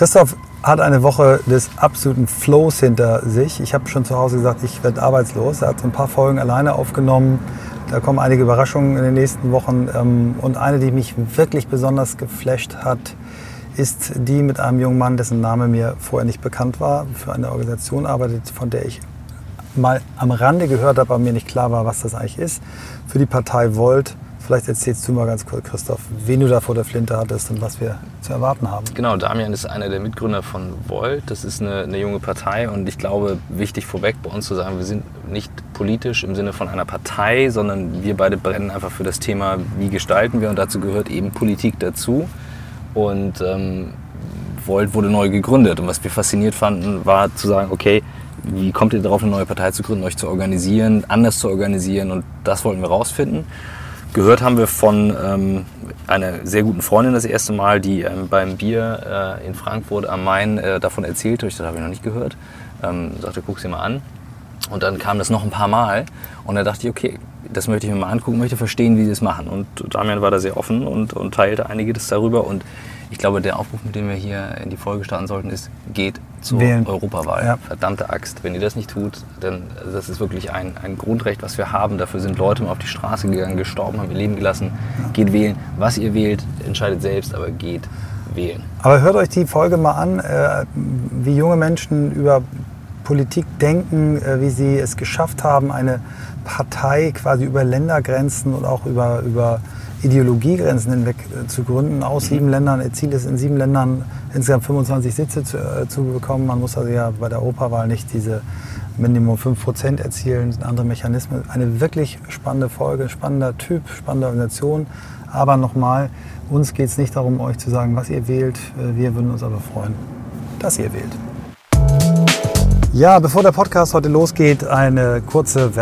Christoph hat eine Woche des absoluten Flows hinter sich. Ich habe schon zu Hause gesagt, ich werde arbeitslos. Er hat so ein paar Folgen alleine aufgenommen. Da kommen einige Überraschungen in den nächsten Wochen. Ähm, und eine, die mich wirklich besonders geflasht hat, ist die mit einem jungen Mann, dessen Name mir vorher nicht bekannt war, für eine Organisation arbeitet, von der ich mal am Rande gehört habe, aber mir nicht klar war, was das eigentlich ist. Für die Partei Volt Vielleicht erzählst du mal ganz kurz, Christoph, wen du da vor der Flinte hattest und was wir zu erwarten haben. Genau, Damian ist einer der Mitgründer von Volt. Das ist eine, eine, junge Partei und ich glaube, wichtig vorweg bei uns zu sagen, wir sind nicht politisch im Sinne von einer Partei, sondern wir beide brennen einfach für das Thema, wie gestalten wir und dazu gehört eben Politik dazu. Und ähm, Volt wurde neu gegründet und was wir fasziniert fanden, war zu sagen, okay, wie kommt ihr darauf, eine neue Partei zu gründen, euch zu organisieren, anders zu organisieren und das wollten wir rausfinden. Gehört haben wir von ähm, einer sehr guten Freundin das erste Mal, die ähm, beim Bier äh, in Frankfurt am Main äh, davon erzählte. Ich dachte, habe ich noch nicht gehört. Ähm, sagte, guck sie mal an. Und dann kam das noch ein paar Mal. Und da dachte ich, okay, das möchte ich mir mal angucken, möchte verstehen, wie sie es machen. Und Damian war da sehr offen und, und teilte einiges darüber. Und ich glaube, der Aufruf, mit dem wir hier in die Folge starten sollten, ist, geht zur Wählen. Europawahl. Ja. Verdammte Axt. Wenn ihr das nicht tut, dann das ist wirklich ein, ein Grundrecht, was wir haben. Dafür sind Leute mal auf die Straße gegangen, gestorben, haben ihr Leben gelassen. Ja. Geht wählen. Was ihr wählt, entscheidet selbst, aber geht wählen. Aber hört euch die Folge mal an, äh, wie junge Menschen über Politik denken, äh, wie sie es geschafft haben, eine Partei quasi über Ländergrenzen und auch über, über Ideologiegrenzen hinweg äh, zu gründen, aus sieben Ländern. Ihr Ziel ist, in sieben Ländern insgesamt 25 Sitze zu, äh, zu bekommen. Man muss also ja bei der Europawahl nicht diese Minimum 5% erzielen, sind andere Mechanismen. Eine wirklich spannende Folge, spannender Typ, spannende Organisation. Aber nochmal, uns geht es nicht darum, euch zu sagen, was ihr wählt. Äh, wir würden uns aber freuen, dass ihr wählt. Ja, bevor der Podcast heute losgeht, eine kurze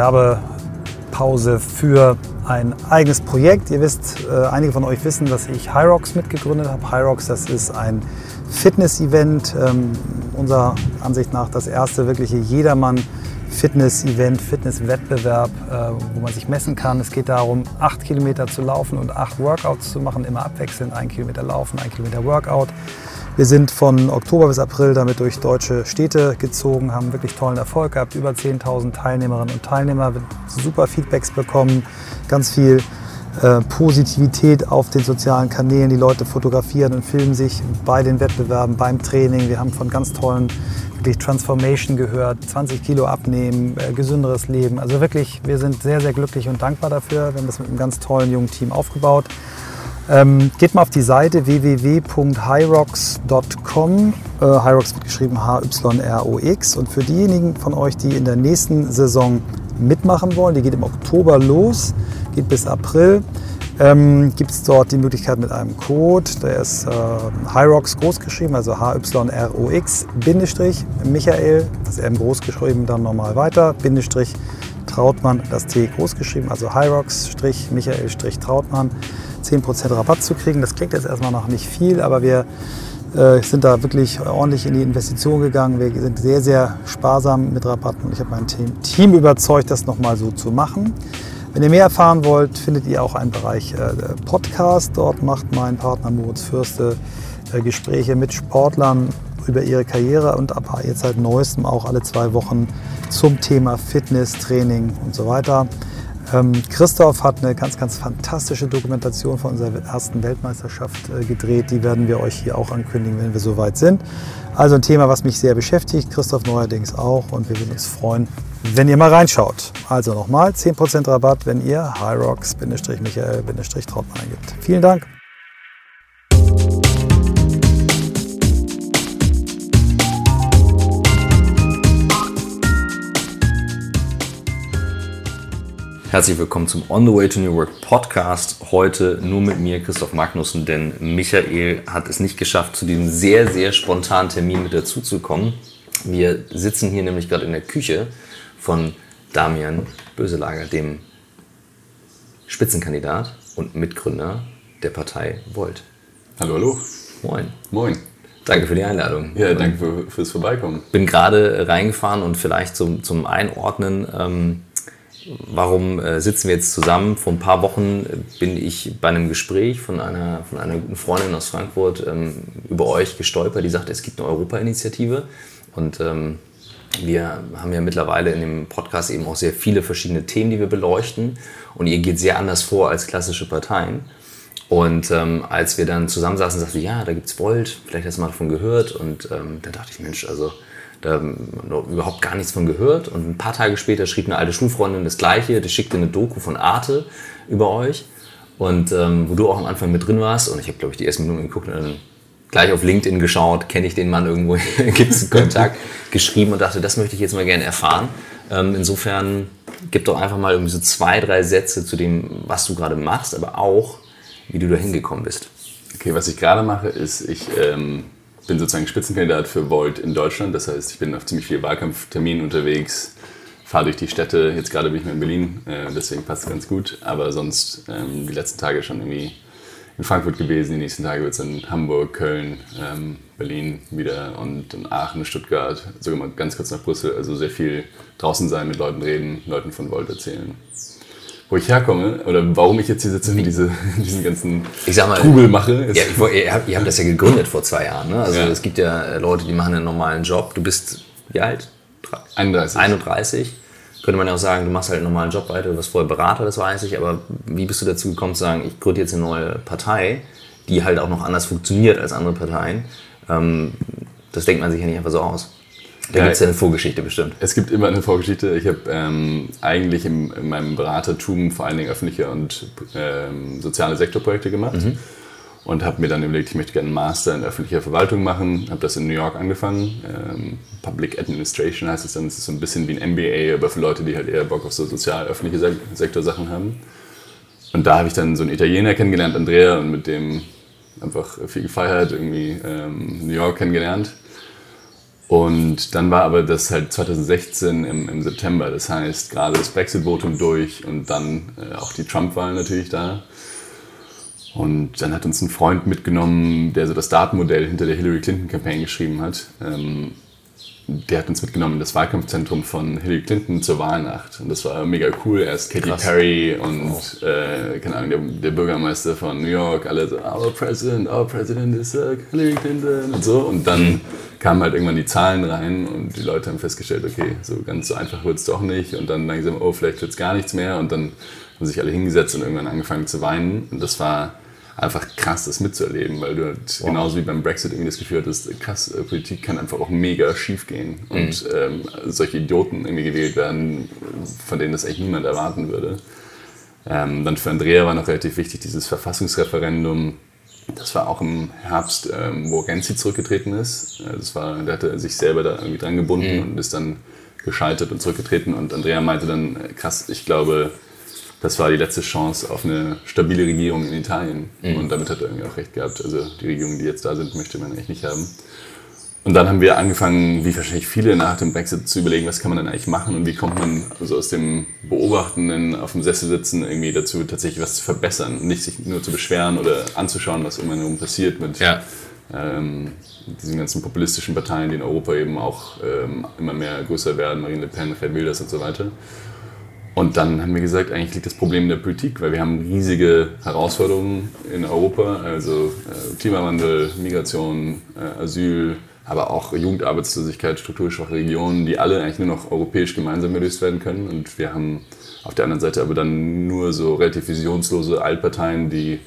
Werbepause für ein eigenes Projekt. Ihr wisst, äh, einige von euch wissen, dass ich Hyrox mitgegründet habe. Hyrox, das ist ein Fitness-Event, ähm, unserer Ansicht nach das erste wirkliche Jedermann Fitness-Event, Fitness-Wettbewerb, äh, wo man sich messen kann. Es geht darum, acht Kilometer zu laufen und acht Workouts zu machen, immer abwechselnd. Ein Kilometer laufen, ein Kilometer Workout. Wir sind von Oktober bis April damit durch deutsche Städte gezogen, haben wirklich tollen Erfolg gehabt, über 10.000 Teilnehmerinnen und Teilnehmer, super Feedbacks bekommen, ganz viel äh, Positivität auf den sozialen Kanälen. Die Leute fotografieren und filmen sich bei den Wettbewerben, beim Training. Wir haben von ganz tollen wirklich Transformation gehört, 20 Kilo abnehmen, äh, gesünderes Leben. Also wirklich, wir sind sehr, sehr glücklich und dankbar dafür. Wir haben das mit einem ganz tollen jungen Team aufgebaut. Ähm, geht mal auf die Seite www.hyrox.com. Äh, Hyrox wird geschrieben H-Y-R-O-X. Und für diejenigen von euch, die in der nächsten Saison mitmachen wollen, die geht im Oktober los, geht bis April, ähm, gibt es dort die Möglichkeit mit einem Code, der ist äh, Hyrox groß geschrieben, also H-Y-R-O-X, Bindestrich, Michael, das M groß geschrieben, dann nochmal weiter, Bindestrich, Trautmann, das T groß geschrieben, also Hyrox, Michael, Trautmann. 10% Rabatt zu kriegen. Das klingt jetzt erstmal noch nicht viel, aber wir äh, sind da wirklich ordentlich in die Investition gegangen. Wir sind sehr, sehr sparsam mit Rabatten und ich habe mein Team, überzeugt, das nochmal so zu machen. Wenn ihr mehr erfahren wollt, findet ihr auch einen Bereich äh, Podcast. Dort macht mein Partner Moritz Fürste äh, Gespräche mit Sportlern über ihre Karriere und ab jetzt seit neuestem auch alle zwei Wochen zum Thema Fitness, Training und so weiter. Ähm, Christoph hat eine ganz, ganz fantastische Dokumentation von unserer ersten Weltmeisterschaft äh, gedreht. Die werden wir euch hier auch ankündigen, wenn wir soweit sind. Also ein Thema, was mich sehr beschäftigt, Christoph neuerdings auch. Und wir würden uns freuen, wenn ihr mal reinschaut. Also nochmal 10% Rabatt, wenn ihr Hyrox-Michael-Trautmann eingibt. Vielen Dank. Herzlich willkommen zum On the Way to New Work Podcast. Heute nur mit mir, Christoph Magnussen, denn Michael hat es nicht geschafft, zu diesem sehr, sehr spontanen Termin mit dazuzukommen. Wir sitzen hier nämlich gerade in der Küche von Damian Böselager, dem Spitzenkandidat und Mitgründer der Partei Volt. Hallo, hallo. Moin. Moin. Danke für die Einladung. Ja, danke für, fürs Vorbeikommen. Bin gerade reingefahren und vielleicht zum, zum Einordnen. Ähm, warum äh, sitzen wir jetzt zusammen? Vor ein paar Wochen bin ich bei einem Gespräch von einer, von einer guten Freundin aus Frankfurt ähm, über euch gestolpert, die sagte, es gibt eine Europa-Initiative. Und ähm, wir haben ja mittlerweile in dem Podcast eben auch sehr viele verschiedene Themen, die wir beleuchten. Und ihr geht sehr anders vor als klassische Parteien. Und ähm, als wir dann zusammensaßen, sagte ich, ja, da gibt es Volt, vielleicht hast du mal davon gehört. Und ähm, dann dachte ich, Mensch, also da noch überhaupt gar nichts von gehört. Und ein paar Tage später schrieb eine alte Schulfreundin das Gleiche. Die schickte eine Doku von Arte über euch. Und ähm, wo du auch am Anfang mit drin warst. Und ich habe, glaube ich, die ersten Minuten geguckt und dann gleich auf LinkedIn geschaut, kenne ich den Mann irgendwo, gibt es Kontakt, geschrieben und dachte, das möchte ich jetzt mal gerne erfahren. Ähm, insofern gib doch einfach mal irgendwie so zwei, drei Sätze zu dem, was du gerade machst, aber auch, wie du da hingekommen bist. Okay, was ich gerade mache, ist, ich ähm, bin sozusagen Spitzenkandidat für Volt in Deutschland. Das heißt, ich bin auf ziemlich vielen Wahlkampfterminen unterwegs, fahre durch die Städte. Jetzt gerade bin ich mal in Berlin, äh, deswegen passt es ganz gut. Aber sonst ähm, die letzten Tage schon irgendwie in Frankfurt gewesen. Die nächsten Tage wird es in Hamburg, Köln, ähm, Berlin wieder und in Aachen, Stuttgart, sogar mal ganz kurz nach Brüssel. Also sehr viel draußen sein, mit Leuten reden, Leuten von Volt erzählen wo ich herkomme oder warum ich jetzt hier sitze und diese, diesen ganzen ich sag mal, Trubel mache. Ja, ich, ihr, habt, ihr habt das ja gegründet vor zwei Jahren. Ne? Also ja. es gibt ja äh, Leute, die machen einen normalen Job. Du bist wie alt? 31. 31. Könnte man ja auch sagen, du machst halt einen normalen Job weiter. Du warst vorher Berater, das weiß ich. Aber wie bist du dazu gekommen zu sagen, ich gründe jetzt eine neue Partei, die halt auch noch anders funktioniert als andere Parteien? Ähm, das denkt man sich ja nicht einfach so aus. Da gibt es ja eine Vorgeschichte bestimmt. Es gibt immer eine Vorgeschichte. Ich habe ähm, eigentlich im, in meinem Beratertum vor allen Dingen öffentliche und ähm, soziale Sektorprojekte gemacht. Mhm. Und habe mir dann überlegt, ich möchte gerne einen Master in öffentlicher Verwaltung machen. Habe das in New York angefangen. Ähm, Public Administration heißt es dann. Es ist so ein bisschen wie ein MBA, aber für Leute, die halt eher Bock auf so sozial-öffentliche Sektorsachen haben. Und da habe ich dann so einen Italiener kennengelernt, Andrea, und mit dem einfach viel gefeiert, irgendwie ähm, New York kennengelernt. Und dann war aber das halt 2016 im, im September. Das heißt, gerade das Brexit-Votum durch und dann äh, auch die Trump-Wahl natürlich da. Und dann hat uns ein Freund mitgenommen, der so das Datenmodell hinter der Hillary Clinton-Campaign geschrieben hat. Ähm, der hat uns mitgenommen in das Wahlkampfzentrum von Hillary Clinton zur Wahlnacht. Und das war mega cool. Erst Katy Krass. Perry und, oh. äh, keine Ahnung, der, der, Bürgermeister von New York, alle so, our president, our president is uh, Hillary Clinton und so. Und dann kamen halt irgendwann die Zahlen rein und die Leute haben festgestellt, okay, so ganz so einfach wird es doch nicht. Und dann langsam, oh, vielleicht wird es gar nichts mehr. Und dann haben sich alle hingesetzt und irgendwann angefangen zu weinen. Und das war einfach krass, das mitzuerleben, weil du halt wow. genauso wie beim Brexit irgendwie das Gefühl hattest, krass, äh, Politik kann einfach auch mega schief gehen mhm. und ähm, solche Idioten irgendwie gewählt werden, von denen das eigentlich niemand erwarten würde. Ähm, dann für Andrea war noch relativ wichtig dieses Verfassungsreferendum. Das war auch im Herbst, ähm, wo Renzi zurückgetreten ist. Das war, der hatte sich selber da irgendwie dran gebunden mhm. und ist dann gescheitert und zurückgetreten. Und Andrea meinte dann, krass, ich glaube, das war die letzte Chance auf eine stabile Regierung in Italien. Mhm. Und damit hat er irgendwie auch recht gehabt. Also die Regierungen, die jetzt da sind, möchte man eigentlich nicht haben. Und dann haben wir angefangen, wie wahrscheinlich viele nach dem Brexit, zu überlegen, was kann man denn eigentlich machen und wie kommt man also aus dem Beobachtenden auf dem Sessel sitzen irgendwie dazu, tatsächlich was zu verbessern und nicht sich nur zu beschweren oder anzuschauen, was um einen herum passiert mit ja. ähm, diesen ganzen populistischen Parteien, die in Europa eben auch ähm, immer mehr größer werden, Marine Le Pen, Gerd Wilders und so weiter. Und dann haben wir gesagt, eigentlich liegt das Problem in der Politik, weil wir haben riesige Herausforderungen in Europa, also äh, Klimawandel, Migration, äh, Asyl, aber auch Jugendarbeitslosigkeit, strukturschwache Regionen, die alle eigentlich nur noch europäisch gemeinsam gelöst werden können. Und wir haben auf der anderen Seite aber dann nur so relativ visionslose Altparteien, die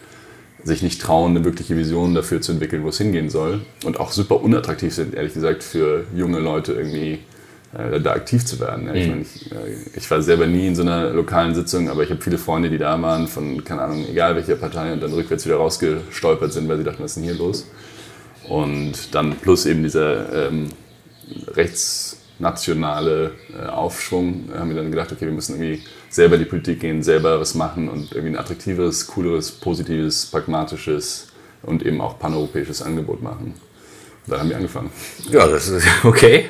sich nicht trauen, eine wirkliche Vision dafür zu entwickeln, wo es hingehen soll. Und auch super unattraktiv sind, ehrlich gesagt, für junge Leute irgendwie da aktiv zu werden. Ja, ich, mhm. mein, ich, äh, ich, war selber nie in so einer lokalen Sitzung, aber ich habe viele Freunde, die da waren, von, keine Ahnung, egal welcher Partei, und dann rückwärts wieder rausgestolpert sind, weil sie dachten, was ist denn hier los? Und dann plus eben dieser ähm, rechtsnationale äh, Aufschwung, haben wir dann gedacht, okay, wir müssen irgendwie selber in die Politik gehen, selber was machen und irgendwie ein attraktiveres, cooleres, positives, pragmatisches und eben auch paneuropäisches Angebot machen. Da haben wir angefangen. Ja, das ist okay.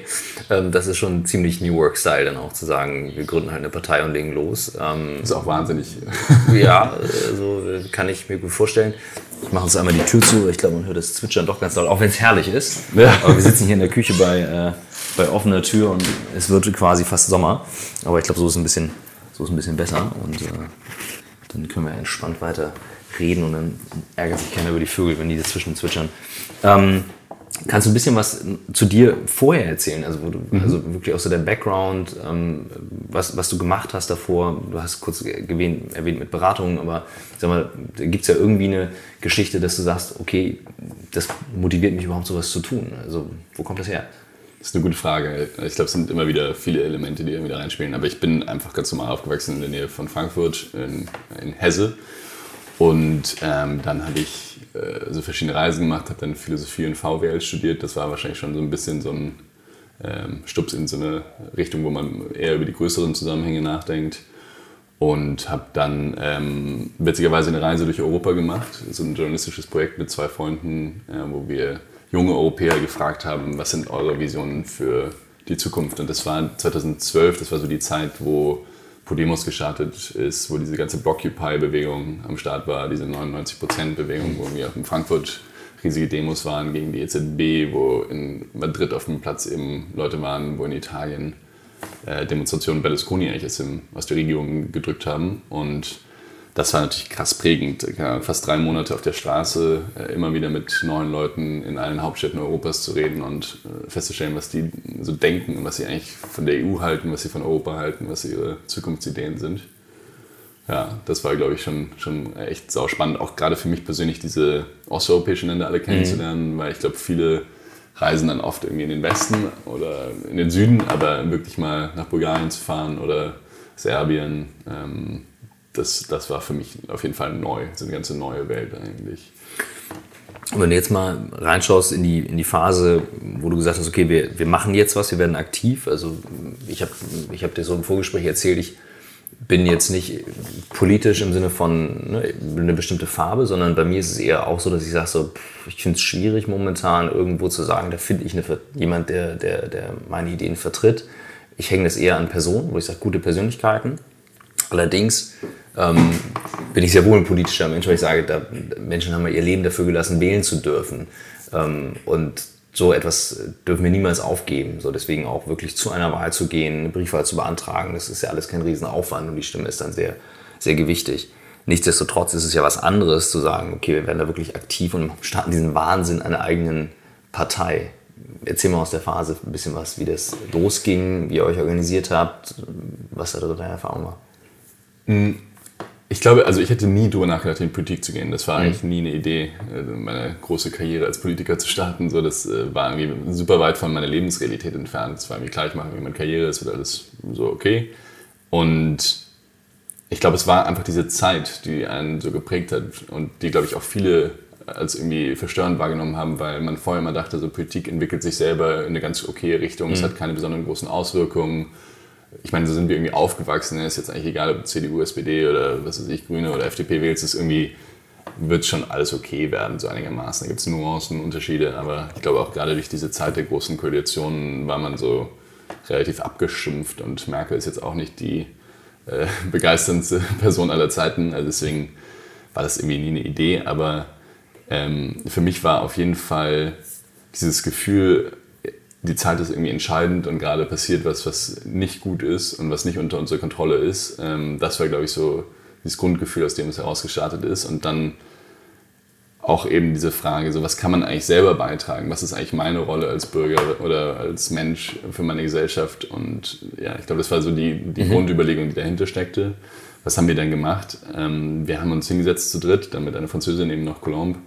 Ähm, das ist schon ziemlich New Work-Style, dann auch zu sagen, wir gründen halt eine Partei und legen los. Ähm, das ist auch wahnsinnig. Ja, also kann ich mir gut vorstellen. Ich mache uns einmal die Tür zu. Ich glaube, man hört das Zwitschern doch ganz laut, auch wenn es herrlich ist. Ja. Aber wir sitzen hier in der Küche bei, äh, bei offener Tür und es wird quasi fast Sommer. Aber ich glaube, so ist es ein bisschen So ist ein bisschen besser und äh, dann können wir entspannt weiter reden und dann ärgert sich keiner über die Vögel, wenn die dazwischen zwitschern. Ähm, kannst du ein bisschen was zu dir vorher erzählen? Also, du, mhm. also wirklich auch so der Background, ähm, was, was du gemacht hast davor. Du hast kurz erwähnt, erwähnt mit Beratungen, aber sag mal, gibt es ja irgendwie eine Geschichte, dass du sagst, okay, das motiviert mich überhaupt sowas zu tun. Also wo kommt das her? Das ist eine gute Frage. Ich glaube, es sind immer wieder viele Elemente, die irgendwie da reinspielen. Aber ich bin einfach ganz normal aufgewachsen in der Nähe von Frankfurt, in, in Hesse. Und ähm, dann habe ich äh, so verschiedene Reisen gemacht, habe dann Philosophie und VWL studiert. Das war wahrscheinlich schon so ein bisschen so ein ähm, Stups in so eine Richtung, wo man eher über die größeren Zusammenhänge nachdenkt. Und habe dann ähm, witzigerweise eine Reise durch Europa gemacht, so ein journalistisches Projekt mit zwei Freunden, äh, wo wir junge Europäer gefragt haben, was sind eure Visionen für die Zukunft. Und das war 2012, das war so die Zeit, wo Podemos gestartet ist, wo diese ganze Blockupy-Bewegung am Start war, diese 99%-Bewegung, wo wir in Frankfurt riesige Demos waren gegen die EZB, wo in Madrid auf dem Platz eben Leute waren, wo in Italien äh, Demonstrationen Berlusconi eigentlich aus, dem, aus der Regierung gedrückt haben. Und das war natürlich krass prägend. Fast drei Monate auf der Straße, äh, immer wieder mit neuen Leuten in allen Hauptstädten Europas zu reden und äh, festzustellen, was die so denken und was sie eigentlich von der EU halten, was sie von Europa halten, was ihre Zukunftsideen sind. Ja, das war, glaube ich, schon, schon echt sau spannend, auch gerade für mich persönlich diese osteuropäischen Länder alle kennenzulernen, mhm. weil ich glaube, viele reisen dann oft irgendwie in den Westen oder in den Süden, aber wirklich mal nach Bulgarien zu fahren oder Serbien, ähm, das, das war für mich auf jeden Fall neu, so eine ganze neue Welt eigentlich. Wenn du jetzt mal reinschaust in die, in die Phase, wo du gesagt hast, okay, wir, wir machen jetzt was, wir werden aktiv. Also ich habe ich hab dir so im Vorgespräch erzählt, ich bin jetzt nicht politisch im Sinne von ne, eine bestimmte Farbe, sondern bei mir ist es eher auch so, dass ich sage, so, ich finde es schwierig momentan irgendwo zu sagen, da finde ich eine, jemand, der, der, der meine Ideen vertritt. Ich hänge das eher an Personen, wo ich sage, gute Persönlichkeiten. Allerdings ähm, bin ich sehr wohl ein politischer Mensch, weil ich sage, da, Menschen haben ihr Leben dafür gelassen, wählen zu dürfen. Ähm, und so etwas dürfen wir niemals aufgeben. So deswegen auch wirklich zu einer Wahl zu gehen, eine Briefwahl zu beantragen, das ist ja alles kein Riesenaufwand und die Stimme ist dann sehr, sehr gewichtig. Nichtsdestotrotz ist es ja was anderes zu sagen, okay, wir werden da wirklich aktiv und starten diesen Wahnsinn einer eigenen Partei. Erzähl mal aus der Phase ein bisschen was, wie das losging, wie ihr euch organisiert habt, was da deine Erfahrung war. Hm, ich glaube, also ich hätte nie drüber nachgedacht, in Politik zu gehen. Das war mhm. eigentlich nie eine Idee, äh, meine große Karriere als Politiker zu starten. So, das äh, war irgendwie super weit von meiner Lebensrealität entfernt. Es war irgendwie klar, ich mache irgendwie meine Karriere, es wird alles so okay. Und ich glaube, es war einfach diese Zeit, die einen so geprägt hat und die, glaube ich, auch viele als irgendwie verstörend wahrgenommen haben, weil man vorher immer dachte, so Politik entwickelt sich selber in eine ganz okay Richtung, mhm. es hat keine besonderen großen Auswirkungen ich meine, so sind wir irgendwie aufgewachsen. Ne? Ist jetzt eigentlich egal, ob du CDU, SPD oder was weiß ich, Grüne oder FDP wählst, ist irgendwie wird schon alles okay werden, so einigermaßen. Da gibt es Nuancen, Unterschiede, aber ich glaube auch gerade durch diese Zeit der großen Koalitionen war man so relativ abgeschimpft und Merkel ist jetzt auch nicht die äh, begeisterndste Person aller Zeiten. Also deswegen war das irgendwie nie eine Idee, aber ähm, für mich war auf jeden Fall dieses Gefühl, die Zeit ist irgendwie entscheidend und gerade passiert was, was nicht gut ist und was nicht unter unserer Kontrolle ist. Ähm, das war, glaube ich, so dieses Grundgefühl, aus dem es herausgestartet ist. Und dann auch eben diese Frage, so was kann man eigentlich selber beitragen? Was ist eigentlich meine Rolle als Bürger oder als Mensch für meine Gesellschaft? Und ja, ich glaube, das war so die, die mhm. Grundüberlegung, die dahinter steckte. Was haben wir dann gemacht? Ähm, wir haben uns hingesetzt zu dritt, dann mit einer Französin eben noch Colombe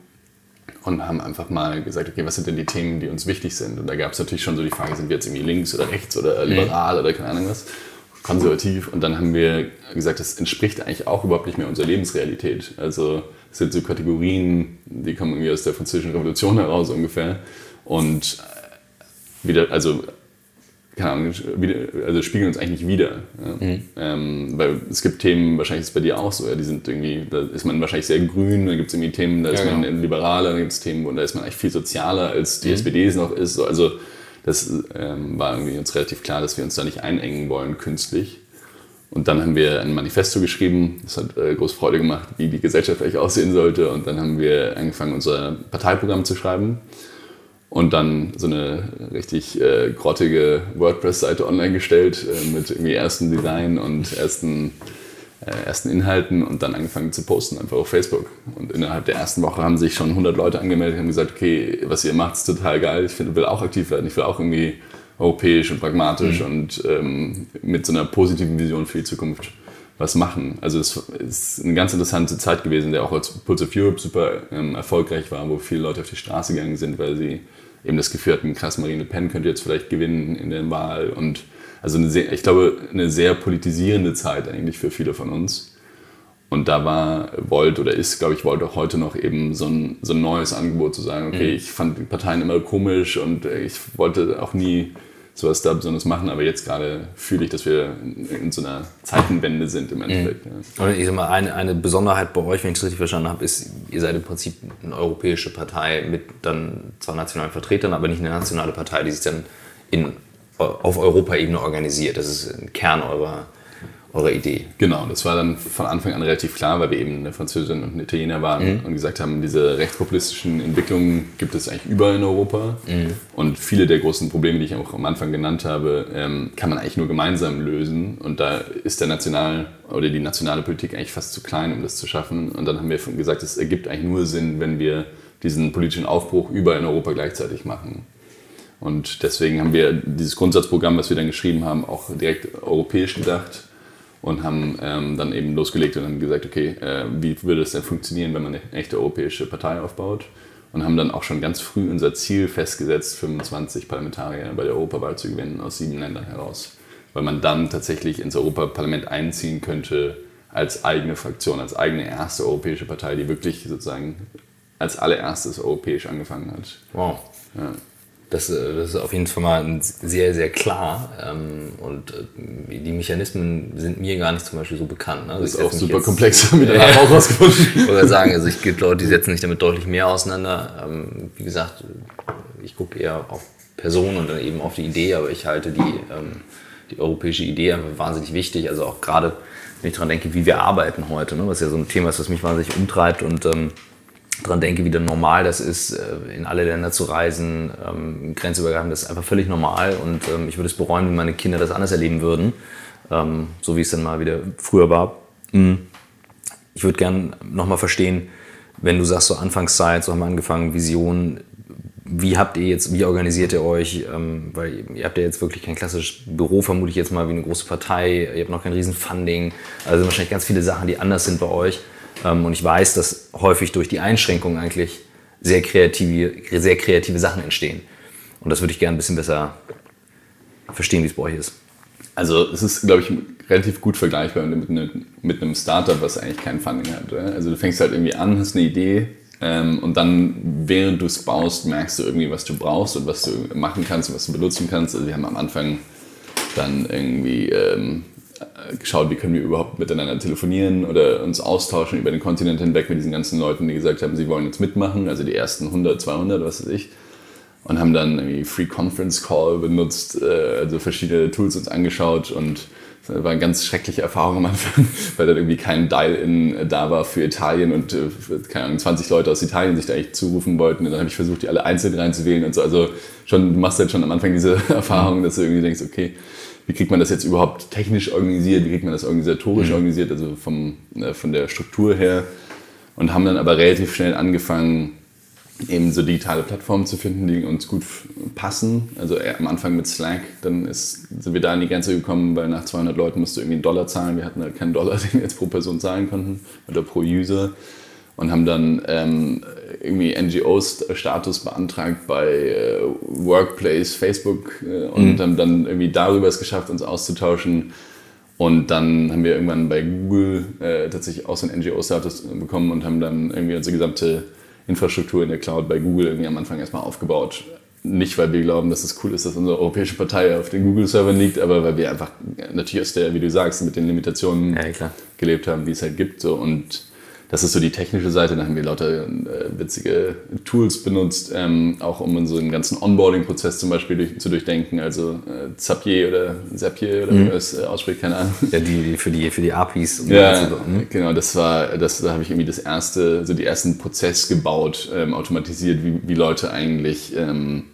und haben einfach mal gesagt, okay, was sind denn die Themen, die uns wichtig sind? Und da gab es natürlich schon so die Frage, sind wir jetzt irgendwie links oder rechts oder liberal oder keine Ahnung was, konservativ. Und dann haben wir gesagt, das entspricht eigentlich auch überhaupt nicht mehr unserer Lebensrealität. Also es sind so Kategorien, die kommen irgendwie aus der französischen Revolution heraus ungefähr. Und wieder, also keine Ahnung, also spiegeln uns eigentlich nicht wieder. Ja. Mhm. Ähm, weil es gibt Themen, wahrscheinlich ist es bei dir auch so, ja, die sind irgendwie, da ist man wahrscheinlich sehr grün, da gibt es irgendwie Themen, da ja, ist man genau. liberaler, da gibt es Themen, und da ist man eigentlich viel sozialer, als die mhm. SPD es noch ist. Also das ähm, war irgendwie uns relativ klar, dass wir uns da nicht einengen wollen künstlich. Und dann haben wir ein Manifesto geschrieben, das hat äh, große Freude gemacht, wie die Gesellschaft eigentlich aussehen sollte. Und dann haben wir angefangen, unser Parteiprogramm zu schreiben und dann so eine richtig äh, grottige WordPress-Seite online gestellt äh, mit irgendwie ersten Design und ersten, äh, ersten Inhalten und dann angefangen zu posten, einfach auf Facebook. Und innerhalb der ersten Woche haben sich schon 100 Leute angemeldet und haben gesagt, okay, was ihr macht, ist total geil, ich find, will auch aktiv werden, ich will auch irgendwie europäisch und pragmatisch mhm. und ähm, mit so einer positiven Vision für die Zukunft was machen. Also es ist eine ganz interessante Zeit gewesen, der auch als Pulse of Europe super ähm, erfolgreich war, wo viele Leute auf die Straße gegangen sind, weil sie eben das Gefühl hatten, krass, Marine Le Pen könnte jetzt vielleicht gewinnen in der Wahl. Und also eine sehr, ich glaube, eine sehr politisierende Zeit eigentlich für viele von uns. Und da war Volt oder ist, glaube ich, Volt auch heute noch eben so ein, so ein neues Angebot zu sagen, okay, mhm. ich fand die Parteien immer komisch und ich wollte auch nie sowas da besonders machen. Aber jetzt gerade fühle ich, dass wir in so einer Zeitenwende sind im Endeffekt. Mhm. Ja. Und ich sag mal, eine, eine Besonderheit bei euch, wenn ich es richtig verstanden habe, ist, ihr seid im Prinzip eine europäische Partei mit dann zwar nationalen Vertretern, aber nicht eine nationale Partei, die sich dann in, auf Europaebene organisiert. Das ist ein Kern eurer eure Idee. Genau, das war dann von Anfang an relativ klar, weil wir eben eine Französin und eine Italiener waren mhm. und gesagt haben, diese rechtspopulistischen Entwicklungen gibt es eigentlich überall in Europa. Mhm. Und viele der großen Probleme, die ich auch am Anfang genannt habe, ähm, kann man eigentlich nur gemeinsam lösen. Und da ist der national oder die nationale Politik eigentlich fast zu klein, um das zu schaffen. Und dann haben wir gesagt, es ergibt eigentlich nur Sinn, wenn wir diesen politischen Aufbruch überall in Europa gleichzeitig machen. Und deswegen haben wir dieses Grundsatzprogramm, was wir dann geschrieben haben, auch direkt europäisch gedacht und haben ähm, dann eben losgelegt und dann gesagt, okay, äh, wie würde es denn funktionieren, wenn man eine echte europäische Partei aufbaut? Und haben dann auch schon ganz früh unser Ziel festgesetzt, 25 Parlamentarier bei der Europawahl zu gewinnen aus sieben Ländern heraus. Weil man dann tatsächlich ins Europaparlament einziehen könnte als eigene Fraktion, als eigene erste europäische Partei, die wirklich sozusagen als allererstes europäisch angefangen hat. Wow. Ja. Das, äh, das, ist auf jeden Fall mal sehr, sehr klar. Ähm, und äh, die Mechanismen sind mir gar nicht zum Beispiel so bekannt. Ne? Also das ist auch super jetzt, komplex, haben wir danach auch rausgefunden. Ich wollte sagen, also es gibt Leute, die setzen sich damit deutlich mehr auseinander. Ähm, wie gesagt, ich gucke eher auf Personen und dann eben auf die Idee, aber ich halte die, ähm, die europäische Idee einfach wahnsinnig wichtig. Also auch gerade, wenn ich daran denke, wie wir arbeiten heute, ne? was ja so ein Thema ist, das mich wahnsinnig umtreibt und dran denke, wie dann normal das ist, äh, in alle Länder zu reisen, ähm, grenzübergreifend, das ist einfach völlig normal und ähm, ich würde es bereuen, wenn meine Kinder das anders erleben würden, ähm, so wie es dann mal wieder früher war. Mhm. Ich würde gerne nochmal verstehen, wenn du sagst, so Anfangszeit, so haben wir angefangen, Vision, wie habt ihr jetzt, wie organisiert ihr euch? Ähm, weil ihr habt ja jetzt wirklich kein klassisches Büro, vermute ich jetzt mal, wie eine große Partei, ihr habt noch kein Riesenfunding, also wahrscheinlich ganz viele Sachen, die anders sind bei euch. Ähm, und ich weiß, dass häufig durch die Einschränkungen eigentlich sehr kreative, sehr kreative Sachen entstehen. Und das würde ich gerne ein bisschen besser verstehen, wie es bei euch ist. Also es ist, glaube ich, relativ gut vergleichbar mit, mit einem Startup, was eigentlich kein Funding hat. Also du fängst halt irgendwie an, hast eine Idee ähm, und dann, während du es baust, merkst du irgendwie, was du brauchst und was du machen kannst und was du benutzen kannst. Also wir haben am Anfang dann irgendwie ähm, äh, geschaut, wie können wir überhaupt miteinander telefonieren oder uns austauschen über den Kontinent hinweg mit diesen ganzen Leuten, die gesagt haben, sie wollen jetzt mitmachen, also die ersten 100, 200, was weiß ich. Und haben dann irgendwie Free Conference Call benutzt, äh, also verschiedene Tools uns angeschaut und das war eine ganz schreckliche Erfahrung am Anfang, weil dann irgendwie kein Dial-In da war für Italien und äh, keine Ahnung, 20 Leute aus Italien sich da echt zurufen wollten. Und dann habe ich versucht, die alle einzeln reinzuwählen und so. Also schon, du machst halt schon am Anfang diese Erfahrung, dass du irgendwie denkst, okay, wie kriegt man das jetzt überhaupt technisch organisiert, wie kriegt man das organisatorisch mhm. organisiert, also vom, äh, von der Struktur her. Und haben dann aber relativ schnell angefangen, eben so digitale Plattformen zu finden, die uns gut passen. Also am Anfang mit Slack, dann ist, sind wir da an die Grenze gekommen, weil nach 200 Leuten musst du irgendwie einen Dollar zahlen. Wir hatten halt keinen Dollar, den wir jetzt pro Person zahlen konnten oder pro User und haben dann ähm, irgendwie NGO-Status beantragt bei äh, Workplace, Facebook äh, und mhm. haben dann irgendwie darüber es geschafft, uns auszutauschen. Und dann haben wir irgendwann bei Google äh, tatsächlich auch so einen NGO-Status bekommen und haben dann irgendwie unsere gesamte Infrastruktur in der Cloud bei Google irgendwie am Anfang erstmal aufgebaut. Nicht, weil wir glauben, dass es cool ist, dass unsere europäische Partei auf den Google-Servern liegt, aber weil wir einfach natürlich aus der, wie du sagst, mit den Limitationen ja, gelebt haben, die es halt gibt. So. Und das ist so die technische Seite. Da haben wir lauter äh, witzige Tools benutzt, ähm, auch um unseren ganzen Onboarding-Prozess zum Beispiel durch, zu durchdenken. Also äh, Zapier oder Zapier oder mhm. wie man es äh, ausspricht, keine Ahnung. Ja, die, die für die für die APIs. Um ja, mhm. genau. Das war, das, da habe ich irgendwie das erste, so die ersten Prozess gebaut, ähm, automatisiert, wie, wie Leute eigentlich ähm,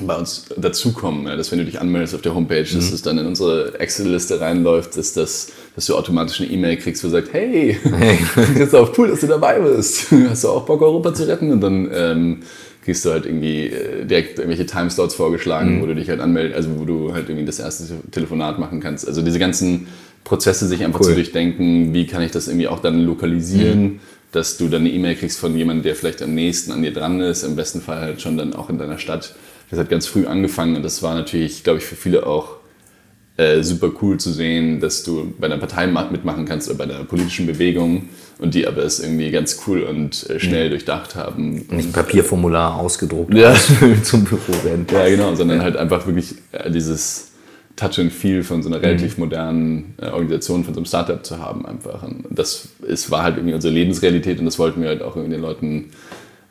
bei uns dazukommen, dass wenn du dich anmeldest auf der Homepage, mhm. dass es dann in unsere Excel-Liste reinläuft, dass, das, dass du automatisch eine E-Mail kriegst, wo sagt, hey, hey. Christoph, cool, dass du dabei bist. Hast du auch Bock, Europa zu retten? Und dann ähm, kriegst du halt irgendwie äh, direkt irgendwelche Timeslots vorgeschlagen, mhm. wo du dich halt anmeldest, also wo du halt irgendwie das erste Telefonat machen kannst. Also diese ganzen Prozesse sich einfach cool. zu durchdenken, wie kann ich das irgendwie auch dann lokalisieren, mhm. dass du dann eine E-Mail kriegst von jemandem, der vielleicht am nächsten an dir dran ist, im besten Fall halt schon dann auch in deiner Stadt das hat ganz früh angefangen und das war natürlich, glaube ich, für viele auch äh, super cool zu sehen, dass du bei einer Partei mitmachen kannst oder bei einer politischen Bewegung und die aber es irgendwie ganz cool und äh, schnell mhm. durchdacht haben. Nicht ein Papierformular ausgedruckt ja. zum Büro werden. Ja, genau, sondern halt einfach wirklich äh, dieses Touch and Feel von so einer relativ mhm. modernen äh, Organisation, von so einem Startup zu haben einfach. Und das ist, war halt irgendwie unsere Lebensrealität und das wollten wir halt auch irgendwie den Leuten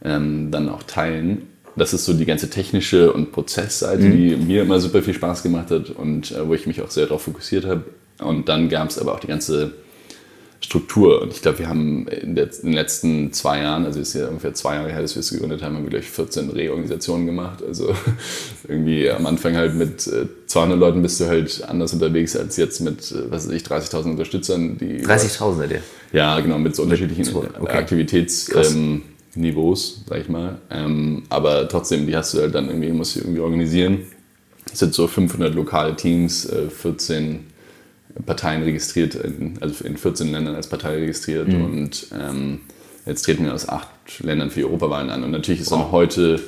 ähm, dann auch teilen. Das ist so die ganze technische und Prozessseite, mhm. die mir immer super viel Spaß gemacht hat und äh, wo ich mich auch sehr darauf fokussiert habe. Und dann gab es aber auch die ganze Struktur. Und ich glaube, wir haben in, der, in, den letzten zwei Jahren, also es ist ja ungefähr zwei Jahre her, dass wir es gegründet haben, haben wir, glaube ich, 14 Reorganisationen gemacht. Also irgendwie am Anfang halt mit 200 äh, Leuten bist du halt anders unterwegs als jetzt mit, äh, was weiß ich, 30.000 Unterstützern. 30.000 seid ihr? Ja, genau, mit so unterschiedlichen okay. Aktivitäts... Ähm, Niveaus, sag ich mal. Ähm, aber trotzdem, die hast du halt dann irgendwie, musst du irgendwie organisieren. Es sind so 500 lokale Teams, äh, 14 Parteien registriert, in, also in 14 Ländern als Partei registriert mhm. und ähm, jetzt treten wir aus acht Ländern für die Europawahlen an. Und natürlich ist wow. dann heute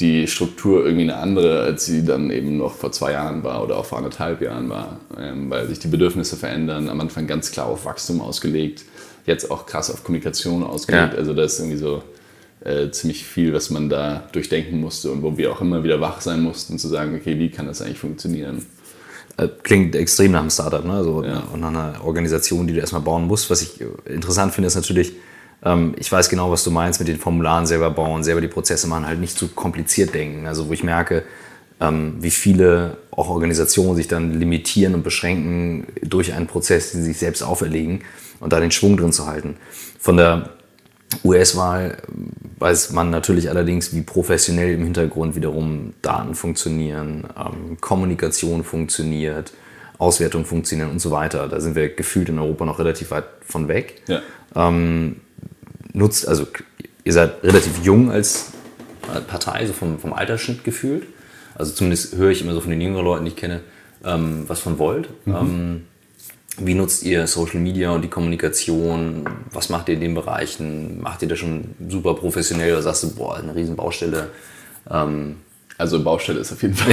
die Struktur irgendwie eine andere, als sie dann eben noch vor zwei Jahren war oder auch vor anderthalb Jahren war, ähm, weil sich die Bedürfnisse verändern. Am Anfang ganz klar auf Wachstum ausgelegt, jetzt auch krass auf Kommunikation ausgelegt. Ja. Also da ist irgendwie so äh, ziemlich viel, was man da durchdenken musste und wo wir auch immer wieder wach sein mussten, zu sagen, okay, wie kann das eigentlich funktionieren? Äh, klingt extrem nach einem Startup, ne? also, ja. und nach einer Organisation, die du erstmal bauen musst. Was ich interessant finde, ist natürlich, ähm, ich weiß genau, was du meinst mit den Formularen selber bauen, selber die Prozesse machen, halt nicht zu kompliziert denken. Also wo ich merke, ähm, wie viele auch Organisationen sich dann limitieren und beschränken durch einen Prozess, den sie sich selbst auferlegen und da den Schwung drin zu halten. Von der US-Wahl weiß man natürlich allerdings, wie professionell im Hintergrund wiederum Daten funktionieren, ähm, Kommunikation funktioniert, Auswertung funktionieren und so weiter. Da sind wir gefühlt in Europa noch relativ weit von weg. Ja. Ähm, nutzt, also ihr seid relativ jung als Partei, so vom, vom Altersschnitt gefühlt. Also zumindest höre ich immer so von den jüngeren Leuten, die ich kenne, ähm, was von Volt. Mhm. Wie nutzt ihr Social Media und die Kommunikation? Was macht ihr in den Bereichen? Macht ihr das schon super professionell oder sagst du, boah, eine riesen Baustelle? Ähm, also Baustelle ist auf jeden Fall.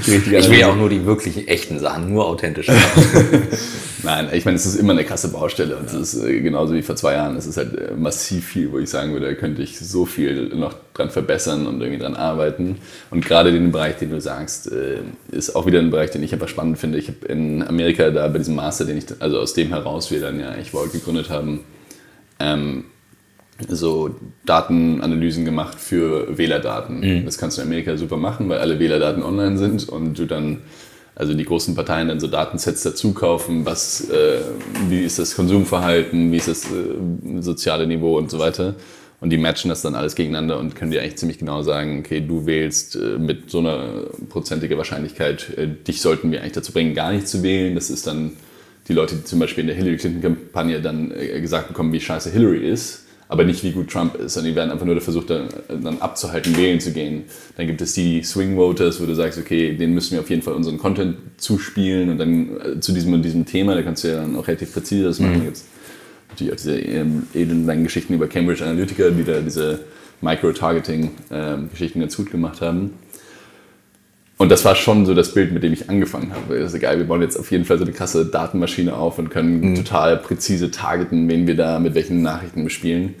ich will ja auch nur die wirklich echten Sachen, nur authentische. Nein, ich meine, es ist immer eine krasse Baustelle und es ist äh, genauso wie vor zwei Jahren. Es ist halt äh, massiv viel, wo ich sagen würde, da könnte ich so viel noch dran verbessern und irgendwie dran arbeiten. Und gerade den Bereich, den du sagst, äh, ist auch wieder ein Bereich, den ich einfach spannend finde. Ich habe in Amerika da bei diesem Master, den ich, also aus dem heraus wir dann ja eigentlich Vault gegründet haben, ähm, so Datenanalysen gemacht für Wählerdaten. Mhm. Das kannst du in Amerika super machen, weil alle Wählerdaten online sind und du dann also die großen Parteien dann so Datensets dazu kaufen, was, äh, wie ist das Konsumverhalten, wie ist das äh, soziale Niveau und so weiter. Und die matchen das dann alles gegeneinander und können dir eigentlich ziemlich genau sagen, okay, du wählst äh, mit so einer prozentigen Wahrscheinlichkeit, äh, dich sollten wir eigentlich dazu bringen, gar nicht zu wählen. Das ist dann die Leute, die zum Beispiel in der Hillary Clinton-Kampagne dann äh, gesagt bekommen, wie scheiße Hillary ist aber nicht wie gut Trump ist, sondern die werden einfach nur versucht, dann, dann abzuhalten, wählen zu gehen. Dann gibt es die Swing Voters, wo du sagst, okay, denen müssen wir auf jeden Fall unseren Content zuspielen und dann äh, zu diesem und diesem Thema, da kannst du ja dann auch relativ präzise das machen. Mhm. Jetzt natürlich auch diese ähm, elenden Geschichten über Cambridge Analytica, die da diese Micro-Targeting-Geschichten ähm, ganz gut gemacht haben. Und das war schon so das Bild, mit dem ich angefangen habe. Das ist egal, wir bauen jetzt auf jeden Fall so eine krasse Datenmaschine auf und können mhm. total präzise targeten, wen wir da mit welchen Nachrichten bespielen.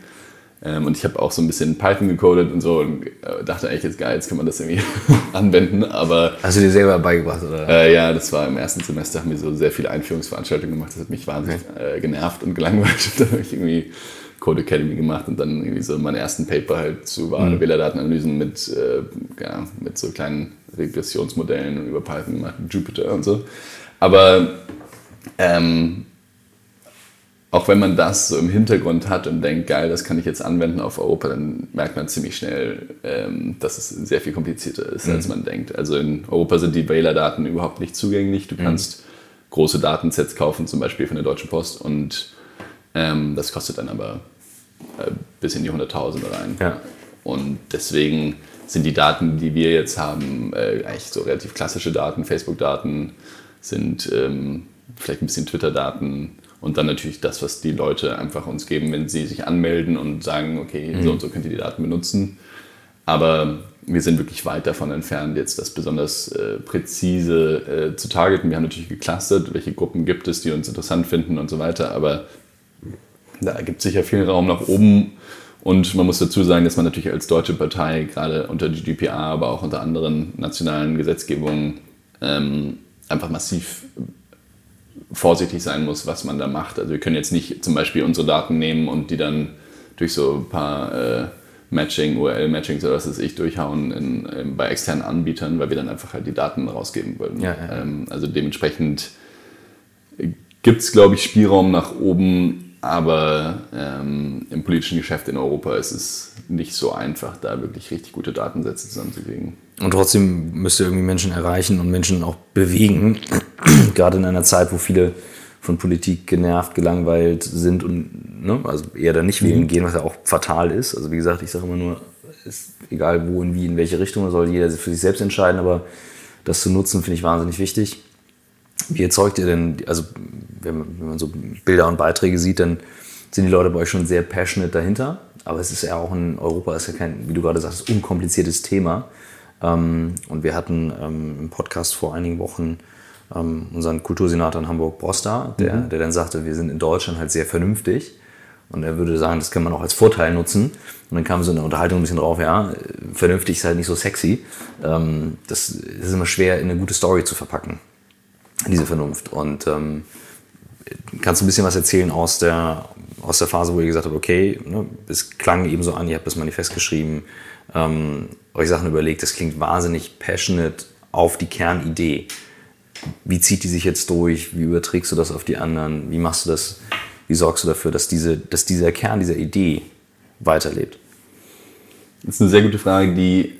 Ähm, und ich habe auch so ein bisschen Python gecodet und so und äh, dachte eigentlich, jetzt geil, jetzt kann man das irgendwie anwenden. Aber Hast du dir selber beigebracht, oder? äh, ja, das war im ersten Semester, haben wir so sehr viele Einführungsveranstaltungen gemacht. Das hat mich wahnsinnig äh, genervt und gelangweilt. dann habe ich irgendwie Code Academy gemacht und dann irgendwie so meine ersten Paper halt zu wahren mhm. Wählerdatenanalysen mit, äh, ja, mit so kleinen Regressionsmodellen und über Python gemacht, Jupyter und so. Aber ähm, auch wenn man das so im Hintergrund hat und denkt, geil, das kann ich jetzt anwenden auf Europa, dann merkt man ziemlich schnell, ähm, dass es sehr viel komplizierter ist, mhm. als man denkt. Also in Europa sind die Wählerdaten überhaupt nicht zugänglich. Du mhm. kannst große Datensets kaufen, zum Beispiel von der Deutschen Post, und ähm, das kostet dann aber äh, bis in die Hunderttausende rein. Ja. Und deswegen sind die Daten, die wir jetzt haben, äh, eigentlich so relativ klassische Daten. Facebook-Daten sind ähm, vielleicht ein bisschen Twitter-Daten und dann natürlich das, was die Leute einfach uns geben, wenn sie sich anmelden und sagen, okay, mhm. so und so könnt ihr die Daten benutzen. Aber wir sind wirklich weit davon entfernt, jetzt das besonders äh, präzise äh, zu targeten. Wir haben natürlich geclustert, welche Gruppen gibt es, die uns interessant finden und so weiter. Aber da gibt es sicher viel Raum nach oben. Und man muss dazu sagen, dass man natürlich als deutsche Partei gerade unter GDPR, aber auch unter anderen nationalen Gesetzgebungen ähm, einfach massiv vorsichtig sein muss, was man da macht. Also wir können jetzt nicht zum Beispiel unsere Daten nehmen und die dann durch so ein paar äh, Matching, URL-Matchings oder was weiß ich durchhauen in, in, bei externen Anbietern, weil wir dann einfach halt die Daten rausgeben würden. Ja, ja, ja. Ähm, also dementsprechend gibt es, glaube ich, Spielraum nach oben, aber ähm, im politischen Geschäft in Europa ist es nicht so einfach, da wirklich richtig gute Datensätze zusammenzukriegen. Und trotzdem müsst ihr irgendwie Menschen erreichen und Menschen auch bewegen, gerade in einer Zeit, wo viele von Politik genervt, gelangweilt sind und ne, also eher dann nicht wählen mhm. gehen, was ja auch fatal ist. Also wie gesagt, ich sage immer nur, ist egal wo und wie, in welche Richtung, soll jeder für sich selbst entscheiden, aber das zu nutzen, finde ich wahnsinnig wichtig. Wie erzeugt ihr denn, also wenn man, so Bilder und Beiträge sieht, dann sind die Leute bei euch schon sehr passionate dahinter. Aber es ist ja auch in Europa, ist ja kein, wie du gerade sagst, unkompliziertes Thema. Ähm, und wir hatten ähm, im Podcast vor einigen Wochen ähm, unseren Kultursenator in Hamburg, Broster, der, mhm. der dann sagte, wir sind in Deutschland halt sehr vernünftig. Und er würde sagen, das kann man auch als Vorteil nutzen. Und dann kam so eine Unterhaltung ein bisschen drauf, ja, vernünftig ist halt nicht so sexy. das ist immer schwer, in eine gute Story zu verpacken, diese Vernunft. Und ähm, kannst du ein bisschen was erzählen aus der, aus der Phase, wo ihr gesagt habt, okay, ne, es klang eben so an, ihr habt das Manifest geschrieben, ähm, euch Sachen überlegt, das klingt wahnsinnig passionate auf die Kernidee. Wie zieht die sich jetzt durch? Wie überträgst du das auf die anderen? Wie machst du das? Wie sorgst du dafür, dass, diese, dass dieser Kern dieser Idee weiterlebt? Das ist eine sehr gute Frage, die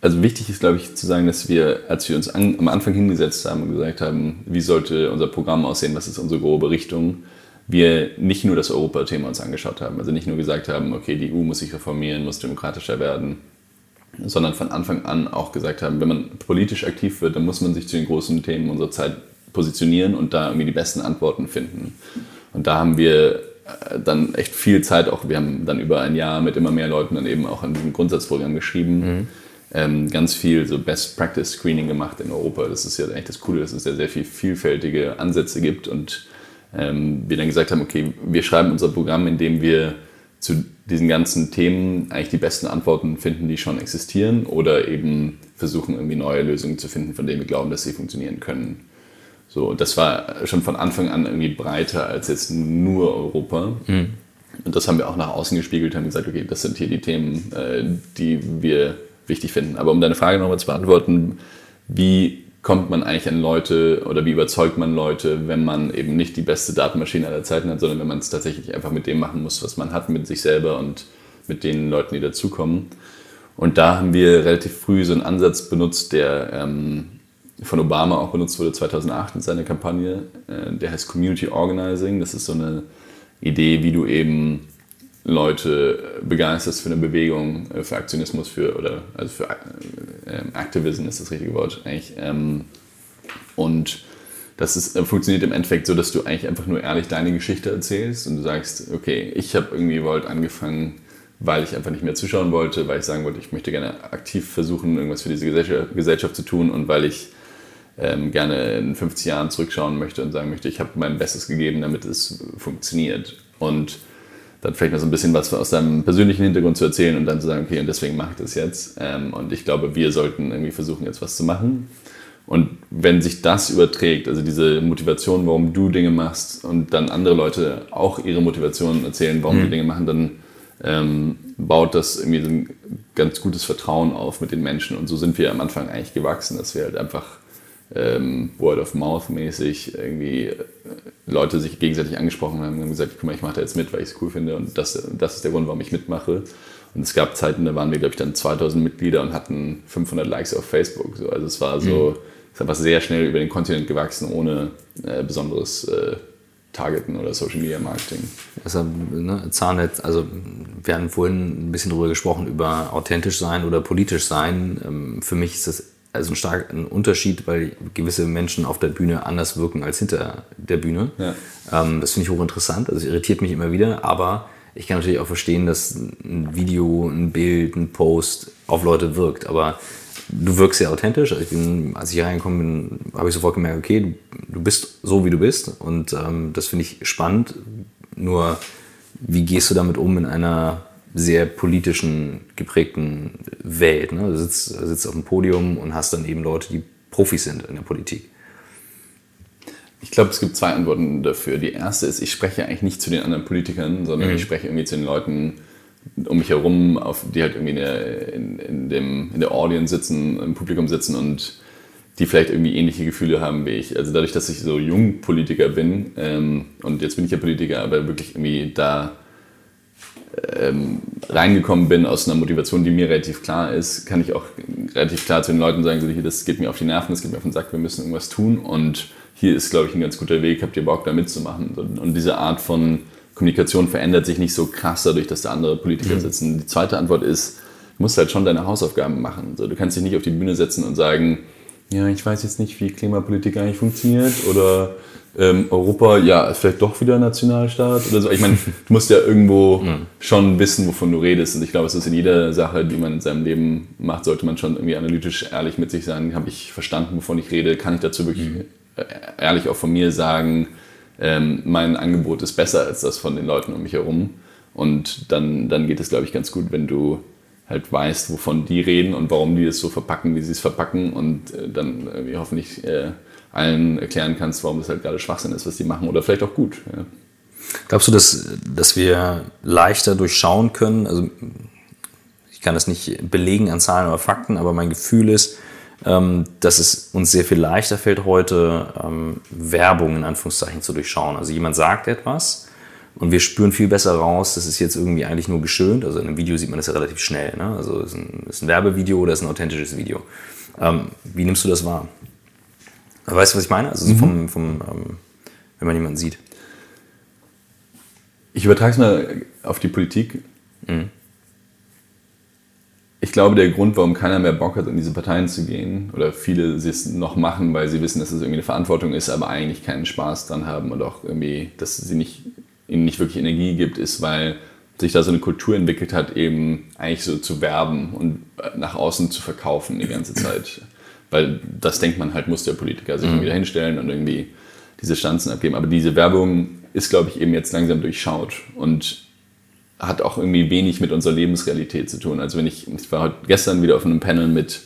also wichtig ist, glaube ich, zu sagen, dass wir, als wir uns an, am Anfang hingesetzt haben und gesagt haben, wie sollte unser Programm aussehen, was ist unsere grobe Richtung, wir nicht nur das Europathema uns angeschaut haben. Also nicht nur gesagt haben, okay, die EU muss sich reformieren, muss demokratischer werden, sondern von Anfang an auch gesagt haben, wenn man politisch aktiv wird, dann muss man sich zu den großen Themen unserer Zeit positionieren und da irgendwie die besten Antworten finden. Und da haben wir äh, dann echt viel Zeit auch, wir haben dann über ein Jahr mit immer mehr Leuten dann eben auch an diesem Grundsatzprogramm geschrieben, mhm. Ähm, ganz viel so Best Practice Screening gemacht in Europa. Das ist ja eigentlich das Coole, dass es ja sehr viel vielfältige Ansätze gibt und ähm, wir dann gesagt haben, okay, wir schreiben unser Programm, indem wir zu diesen ganzen Themen eigentlich die besten Antworten finden, die schon existieren oder eben versuchen, irgendwie neue Lösungen zu finden, von denen wir glauben, dass sie funktionieren können. So, das war schon von Anfang an irgendwie breiter als jetzt nur Europa. Mhm. Und das haben wir auch nach außen gespiegelt, haben gesagt, okay, das sind hier die Themen, äh, die wir wichtig finden. Aber um deine Frage nochmal zu beantworten, wie kommt man eigentlich an Leute oder wie überzeugt man Leute, wenn man eben nicht die beste Datenmaschine aller Zeiten hat, sondern wenn man es tatsächlich einfach mit dem machen muss, was man hat, mit sich selber und mit den Leuten, die dazukommen. Und da haben wir relativ früh so einen Ansatz benutzt, der ähm, von Obama auch benutzt wurde 2008 in seiner Kampagne. Äh, der heißt Community Organizing. Das ist so eine Idee, wie du eben Leute begeisterst für eine Bewegung, äh, für Aktionismus, für, oder also für äh, Activism ist das richtige Wort eigentlich. Ähm, und das ist, äh, funktioniert im Endeffekt so, dass du eigentlich einfach nur ehrlich deine Geschichte erzählst und du sagst, okay, ich habe irgendwie Volt angefangen, weil ich einfach nicht mehr zuschauen wollte, weil ich sagen wollte, ich möchte gerne aktiv versuchen, irgendwas für diese Gesellschaft, Gesellschaft zu tun und weil ich ähm, gerne in 50 Jahren zurückschauen möchte und sagen möchte, ich habe mein Bestes gegeben, damit es funktioniert. Und dann vielleicht noch so ein bisschen was aus deinem persönlichen Hintergrund zu erzählen und dann zu sagen, okay, und deswegen mache ich das jetzt. Ähm, und ich glaube, wir sollten irgendwie versuchen, jetzt was zu machen. Und wenn sich das überträgt, also diese Motivation, warum du Dinge machst und dann andere Leute auch ihre Motivation erzählen, warum mhm. die Dinge machen, dann ähm, baut das irgendwie so ein ganz gutes Vertrauen auf mit den Menschen. Und so sind wir am Anfang eigentlich gewachsen, dass wir halt einfach ähm, Word of Mouth mäßig irgendwie äh, Leute sich gegenseitig angesprochen haben und haben gesagt, guck mal, ich mache da jetzt mit, weil ich es cool finde und das, das ist der Grund, warum ich mitmache. Und es gab Zeiten, da waren wir, glaube ich, dann 2000 Mitglieder und hatten 500 Likes auf Facebook. So, also es war so, mhm. es ist einfach sehr schnell über den Kontinent gewachsen, ohne äh, besonderes äh, Targeten oder Social Media Marketing. Also, ne, Zahnnetz, also wir hatten vorhin ein bisschen darüber gesprochen, über authentisch sein oder politisch sein. Ähm, für mich ist das also ein starker Unterschied, weil gewisse Menschen auf der Bühne anders wirken als hinter der Bühne. Ja. Ähm, das finde ich hochinteressant, also irritiert mich immer wieder, aber ich kann natürlich auch verstehen, dass ein Video, ein Bild, ein Post auf Leute wirkt, aber du wirkst sehr authentisch. Also ich bin, als ich hier reingekommen bin, habe ich sofort gemerkt, okay, du, du bist so, wie du bist und ähm, das finde ich spannend. Nur, wie gehst du damit um in einer sehr politischen geprägten Welt. Ne? Du sitzt, sitzt auf dem Podium und hast dann eben Leute, die Profis sind in der Politik. Ich glaube, es gibt zwei Antworten dafür. Die erste ist, ich spreche eigentlich nicht zu den anderen Politikern, sondern mhm. ich spreche irgendwie zu den Leuten um mich herum, auf, die halt irgendwie in der, in, in, dem, in der Audience sitzen, im Publikum sitzen und die vielleicht irgendwie ähnliche Gefühle haben wie ich. Also dadurch, dass ich so jung Politiker bin ähm, und jetzt bin ich ja Politiker, aber wirklich irgendwie da ähm, reingekommen bin aus einer Motivation, die mir relativ klar ist, kann ich auch relativ klar zu den Leuten sagen, so hier, das geht mir auf die Nerven, das geht mir auf den Sack, wir müssen irgendwas tun und hier ist, glaube ich, ein ganz guter Weg, habt ihr Bock da mitzumachen. Und diese Art von Kommunikation verändert sich nicht so krass dadurch, dass da andere Politiker mhm. sitzen. Die zweite Antwort ist, du musst halt schon deine Hausaufgaben machen. du kannst dich nicht auf die Bühne setzen und sagen, ja, ich weiß jetzt nicht, wie Klimapolitik eigentlich funktioniert oder ähm, Europa, ja, ist vielleicht doch wieder Nationalstaat oder so. Ich meine, du musst ja irgendwo mhm. schon wissen, wovon du redest. Und ich glaube, es ist in jeder Sache, die man in seinem Leben macht, sollte man schon irgendwie analytisch ehrlich mit sich sein. Habe ich verstanden, wovon ich rede? Kann ich dazu wirklich mhm. ehrlich auch von mir sagen, ähm, mein Angebot ist besser als das von den Leuten um mich herum? Und dann, dann geht es, glaube ich, ganz gut, wenn du halt weißt, wovon die reden und warum die es so verpacken, wie sie es verpacken und äh, dann irgendwie hoffentlich äh, allen erklären kannst, warum das halt gerade Schwachsinn ist, was die machen oder vielleicht auch gut. Ja. Glaubst du, dass, dass wir leichter durchschauen können? Also ich kann das nicht belegen an Zahlen oder Fakten, aber mein Gefühl ist, ähm, dass es uns sehr viel leichter fällt, heute ähm, Werbung in Anführungszeichen zu durchschauen. Also jemand sagt etwas und wir spüren viel besser raus, das ist jetzt irgendwie eigentlich nur geschönt. Also in einem Video sieht man das ja relativ schnell. Ne? Also ist ein, ist ein Werbevideo oder ist ein authentisches Video. Ähm, wie nimmst du das wahr? Weißt du, was ich meine? Also so vom, mhm. vom ähm, wenn man jemanden sieht. Ich übertrage es mal auf die Politik. Mhm. Ich glaube, der Grund, warum keiner mehr Bock hat, in diese Parteien zu gehen, oder viele es noch machen, weil sie wissen, dass es irgendwie eine Verantwortung ist, aber eigentlich keinen Spaß dran haben und auch irgendwie, dass sie nicht, ihnen nicht wirklich Energie gibt, ist, weil sich da so eine Kultur entwickelt hat, eben eigentlich so zu werben und nach außen zu verkaufen die ganze Zeit. Weil das denkt man halt, muss der Politiker sich mhm. wieder hinstellen und irgendwie diese Stanzen abgeben. Aber diese Werbung ist, glaube ich, eben jetzt langsam durchschaut und hat auch irgendwie wenig mit unserer Lebensrealität zu tun. Also wenn ich, ich war heute gestern wieder auf einem Panel mit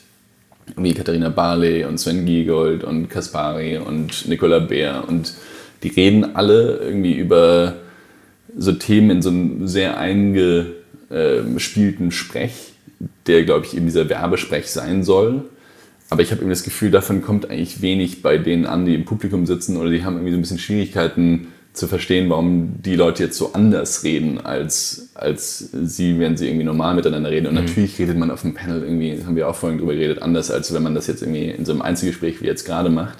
wie Katharina Barley und Sven Giegold und Kaspari und Nicola Beer und die reden alle irgendwie über so Themen in so einem sehr eingespielten Sprech, der, glaube ich, eben dieser Werbesprech sein soll. Aber ich habe irgendwie das Gefühl, davon kommt eigentlich wenig bei denen an, die im Publikum sitzen oder die haben irgendwie so ein bisschen Schwierigkeiten zu verstehen, warum die Leute jetzt so anders reden, als, als sie, wenn sie irgendwie normal miteinander reden. Und mhm. natürlich redet man auf dem Panel irgendwie, haben wir auch vorhin drüber geredet, anders, als wenn man das jetzt irgendwie in so einem Einzelgespräch wie jetzt gerade macht.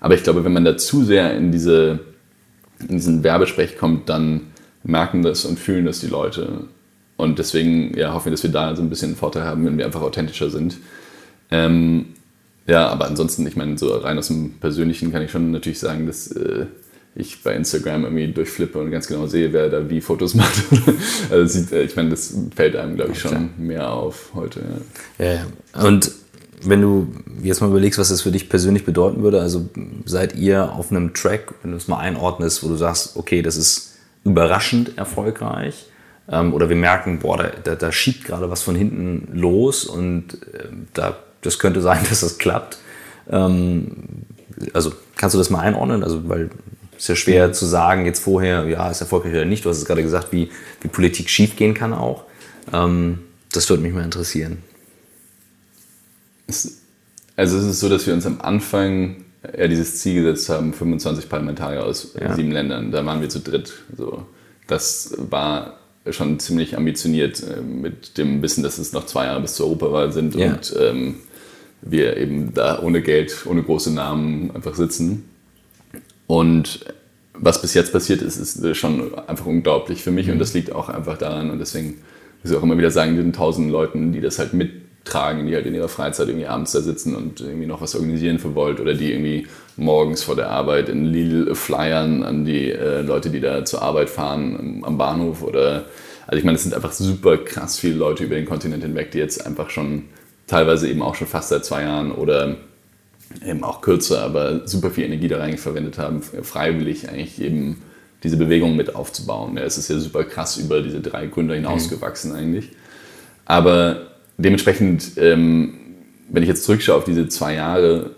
Aber ich glaube, wenn man da zu sehr in, diese, in diesen Werbesprech kommt, dann merken das und fühlen das die Leute. Und deswegen ja, hoffen wir, dass wir da so ein bisschen einen Vorteil haben, wenn wir einfach authentischer sind. Ähm, ja, aber ansonsten, ich meine, so rein aus dem Persönlichen kann ich schon natürlich sagen, dass äh, ich bei Instagram irgendwie durchflippe und ganz genau sehe, wer da wie Fotos macht. also sieht, äh, ich meine, das fällt einem, glaube ich, schon mehr auf heute. Ja. ja, und wenn du jetzt mal überlegst, was das für dich persönlich bedeuten würde, also seid ihr auf einem Track, wenn du es mal einordnest, wo du sagst, okay, das ist überraschend erfolgreich. Ähm, oder wir merken, boah, da, da, da schiebt gerade was von hinten los und äh, da, das könnte sein, dass das klappt. Ähm, also kannst du das mal einordnen? Also, weil es ist ja schwer zu sagen, jetzt vorher, ja, ist erfolgreich oder nicht. Du hast es gerade gesagt, wie, wie Politik schiefgehen kann auch. Ähm, das würde mich mal interessieren. Also es ist so, dass wir uns am Anfang ja dieses Ziel gesetzt haben, 25 Parlamentarier aus ja. sieben Ländern. Da waren wir zu dritt. So. Das war schon ziemlich ambitioniert äh, mit dem Wissen, dass es noch zwei Jahre bis zur Europawahl sind ja. und ähm, wir eben da ohne Geld, ohne große Namen einfach sitzen. Und was bis jetzt passiert ist, ist schon einfach unglaublich für mich mhm. und das liegt auch einfach daran und deswegen muss ich auch immer wieder sagen, den tausend Leuten, die das halt mittragen, die halt in ihrer Freizeit irgendwie abends da sitzen und irgendwie noch was organisieren für Volt oder die irgendwie morgens vor der Arbeit in Lidl flyern an die äh, Leute, die da zur Arbeit fahren am Bahnhof oder also ich meine, es sind einfach super krass viele Leute über den Kontinent hinweg, die jetzt einfach schon teilweise eben auch schon fast seit zwei Jahren oder eben auch kürzer, aber super viel Energie da rein verwendet haben, freiwillig eigentlich eben diese Bewegung mit aufzubauen. Ja, es ist ja super krass über diese drei Gründer hinausgewachsen mhm. eigentlich. Aber dementsprechend, ähm, wenn ich jetzt zurückschaue auf diese zwei Jahre,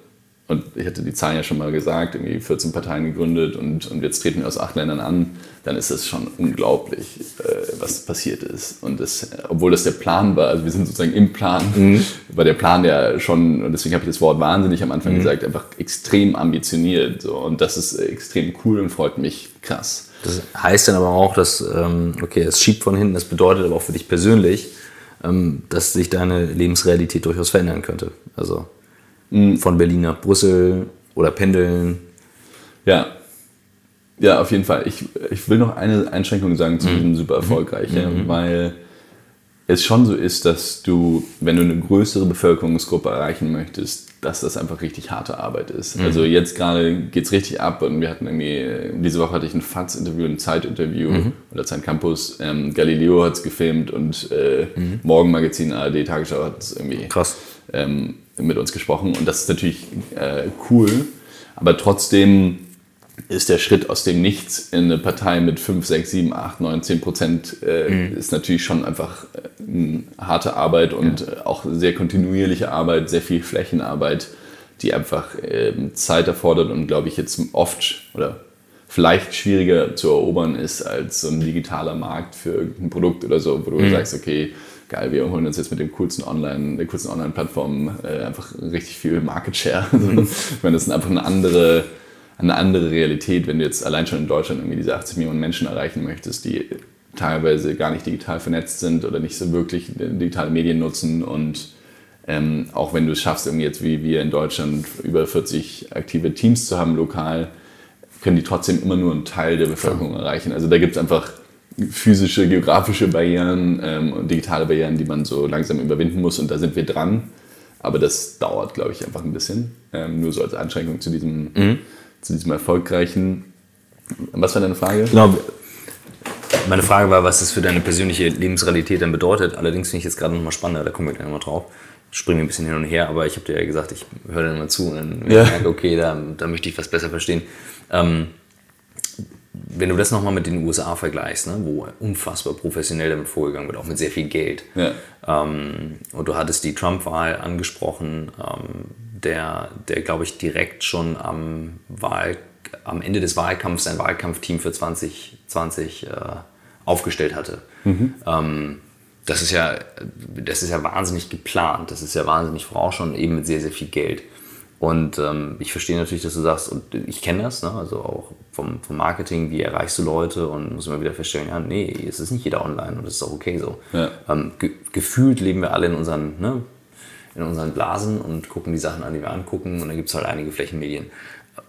und ich hatte die Zahlen ja schon mal gesagt, irgendwie 14 Parteien gegründet und, und jetzt treten wir aus acht Ländern an, dann ist es schon unglaublich, äh, was passiert ist. Und das, obwohl das der Plan war, also wir sind sozusagen im Plan, mhm. war der Plan ja schon, und deswegen habe ich das Wort wahnsinnig am Anfang mhm. gesagt, einfach extrem ambitioniert. So. Und das ist extrem cool und freut mich krass. Das heißt dann aber auch, dass, ähm, okay, es schiebt von hinten, das bedeutet aber auch für dich persönlich, dass sich deine Lebensrealität durchaus verändern könnte. Also Mhm. Von Berlin nach Brüssel oder pendeln. Ja. Ja, auf jeden Fall. Ich, ich will noch eine Einschränkung sagen zu mhm. diesem super erfolgreich, mhm. weil es schon so ist, dass du, wenn du eine größere Bevölkerungsgruppe erreichen möchtest, dass das einfach richtig harte Arbeit ist. Mhm. Also jetzt gerade geht es richtig ab und wir hatten irgendwie, diese Woche hatte ich ein FATS-Interview, ein Zeit-Interview mhm. oder Zeit Campus. Ähm, Galileo hat es gefilmt und äh, mhm. Morgenmagazin ARD Tagesschau hat es irgendwie Krass. Ähm, mit uns gesprochen und das ist natürlich äh, cool, aber trotzdem ist der Schritt aus dem Nichts in eine Partei mit 5, 6, 7, 8, 9, 10 Prozent äh, mhm. ist natürlich schon einfach äh, harte Arbeit und ja. Äh, auch sehr kontinuierliche Arbeit, sehr viel Flächenarbeit, die einfach äh, Zeit erfordert und glaube ich jetzt oft oder vielleicht schwieriger zu erobern ist als so ein digitaler Markt für irgendein Produkt oder so, wo du mhm. sagst, okay, geil, wir holen uns jetzt mit dem coolsten Online, der coolsten Online-Plattform äh, einfach richtig viel Market Share. Mhm. ich meine, das ist einfach eine andere, eine andere Realität, wenn du jetzt allein schon in Deutschland irgendwie diese 80 Millionen Menschen erreichen möchtest, die teilweise gar nicht digital vernetzt sind oder nicht so wirklich digitale Medien nutzen und ähm, auch wenn du es schaffst, irgendwie jetzt wie wir in Deutschland über 40 aktive Teams zu haben lokal, können die trotzdem immer nur einen Teil der Bevölkerung erreichen. Also da gibt es einfach physische, geografische Barrieren ähm, und digitale Barrieren, die man so langsam überwinden muss. Und da sind wir dran. Aber das dauert, glaube ich, einfach ein bisschen. Ähm, nur so als Einschränkung zu diesem, mhm. Zu diesem erfolgreichen. Was war deine Frage? Genau. Meine Frage war, was das für deine persönliche Lebensrealität dann bedeutet. Allerdings finde ich jetzt gerade nochmal spannender, da kommen wir gleich nochmal drauf. Ich springe ein bisschen hin und her, aber ich habe dir ja gesagt, ich höre dann mal zu und dann ja. merke, okay, da, da möchte ich was besser verstehen. Ähm, wenn du das nochmal mit den USA vergleichst, ne, wo unfassbar professionell damit vorgegangen wird, auch mit sehr viel Geld. Ja. Ähm, und du hattest die Trump-Wahl angesprochen, ähm, der, der glaube ich, direkt schon am, Wahl, am Ende des Wahlkampfs sein Wahlkampfteam für 2020 äh, aufgestellt hatte. Mhm. Ähm, das, ist ja, das ist ja wahnsinnig geplant, das ist ja wahnsinnig vorausschauend, eben mit sehr, sehr viel Geld. Und ähm, ich verstehe natürlich, dass du sagst, und ich kenne das, ne? also auch vom, vom Marketing, wie erreichst du Leute und muss immer wieder feststellen, ja, nee, es ist nicht jeder online und das ist auch okay so. Ja. Ähm, ge gefühlt leben wir alle in unseren, ne, in unseren Blasen und gucken die Sachen an, die wir angucken und dann gibt es halt einige Flächenmedien.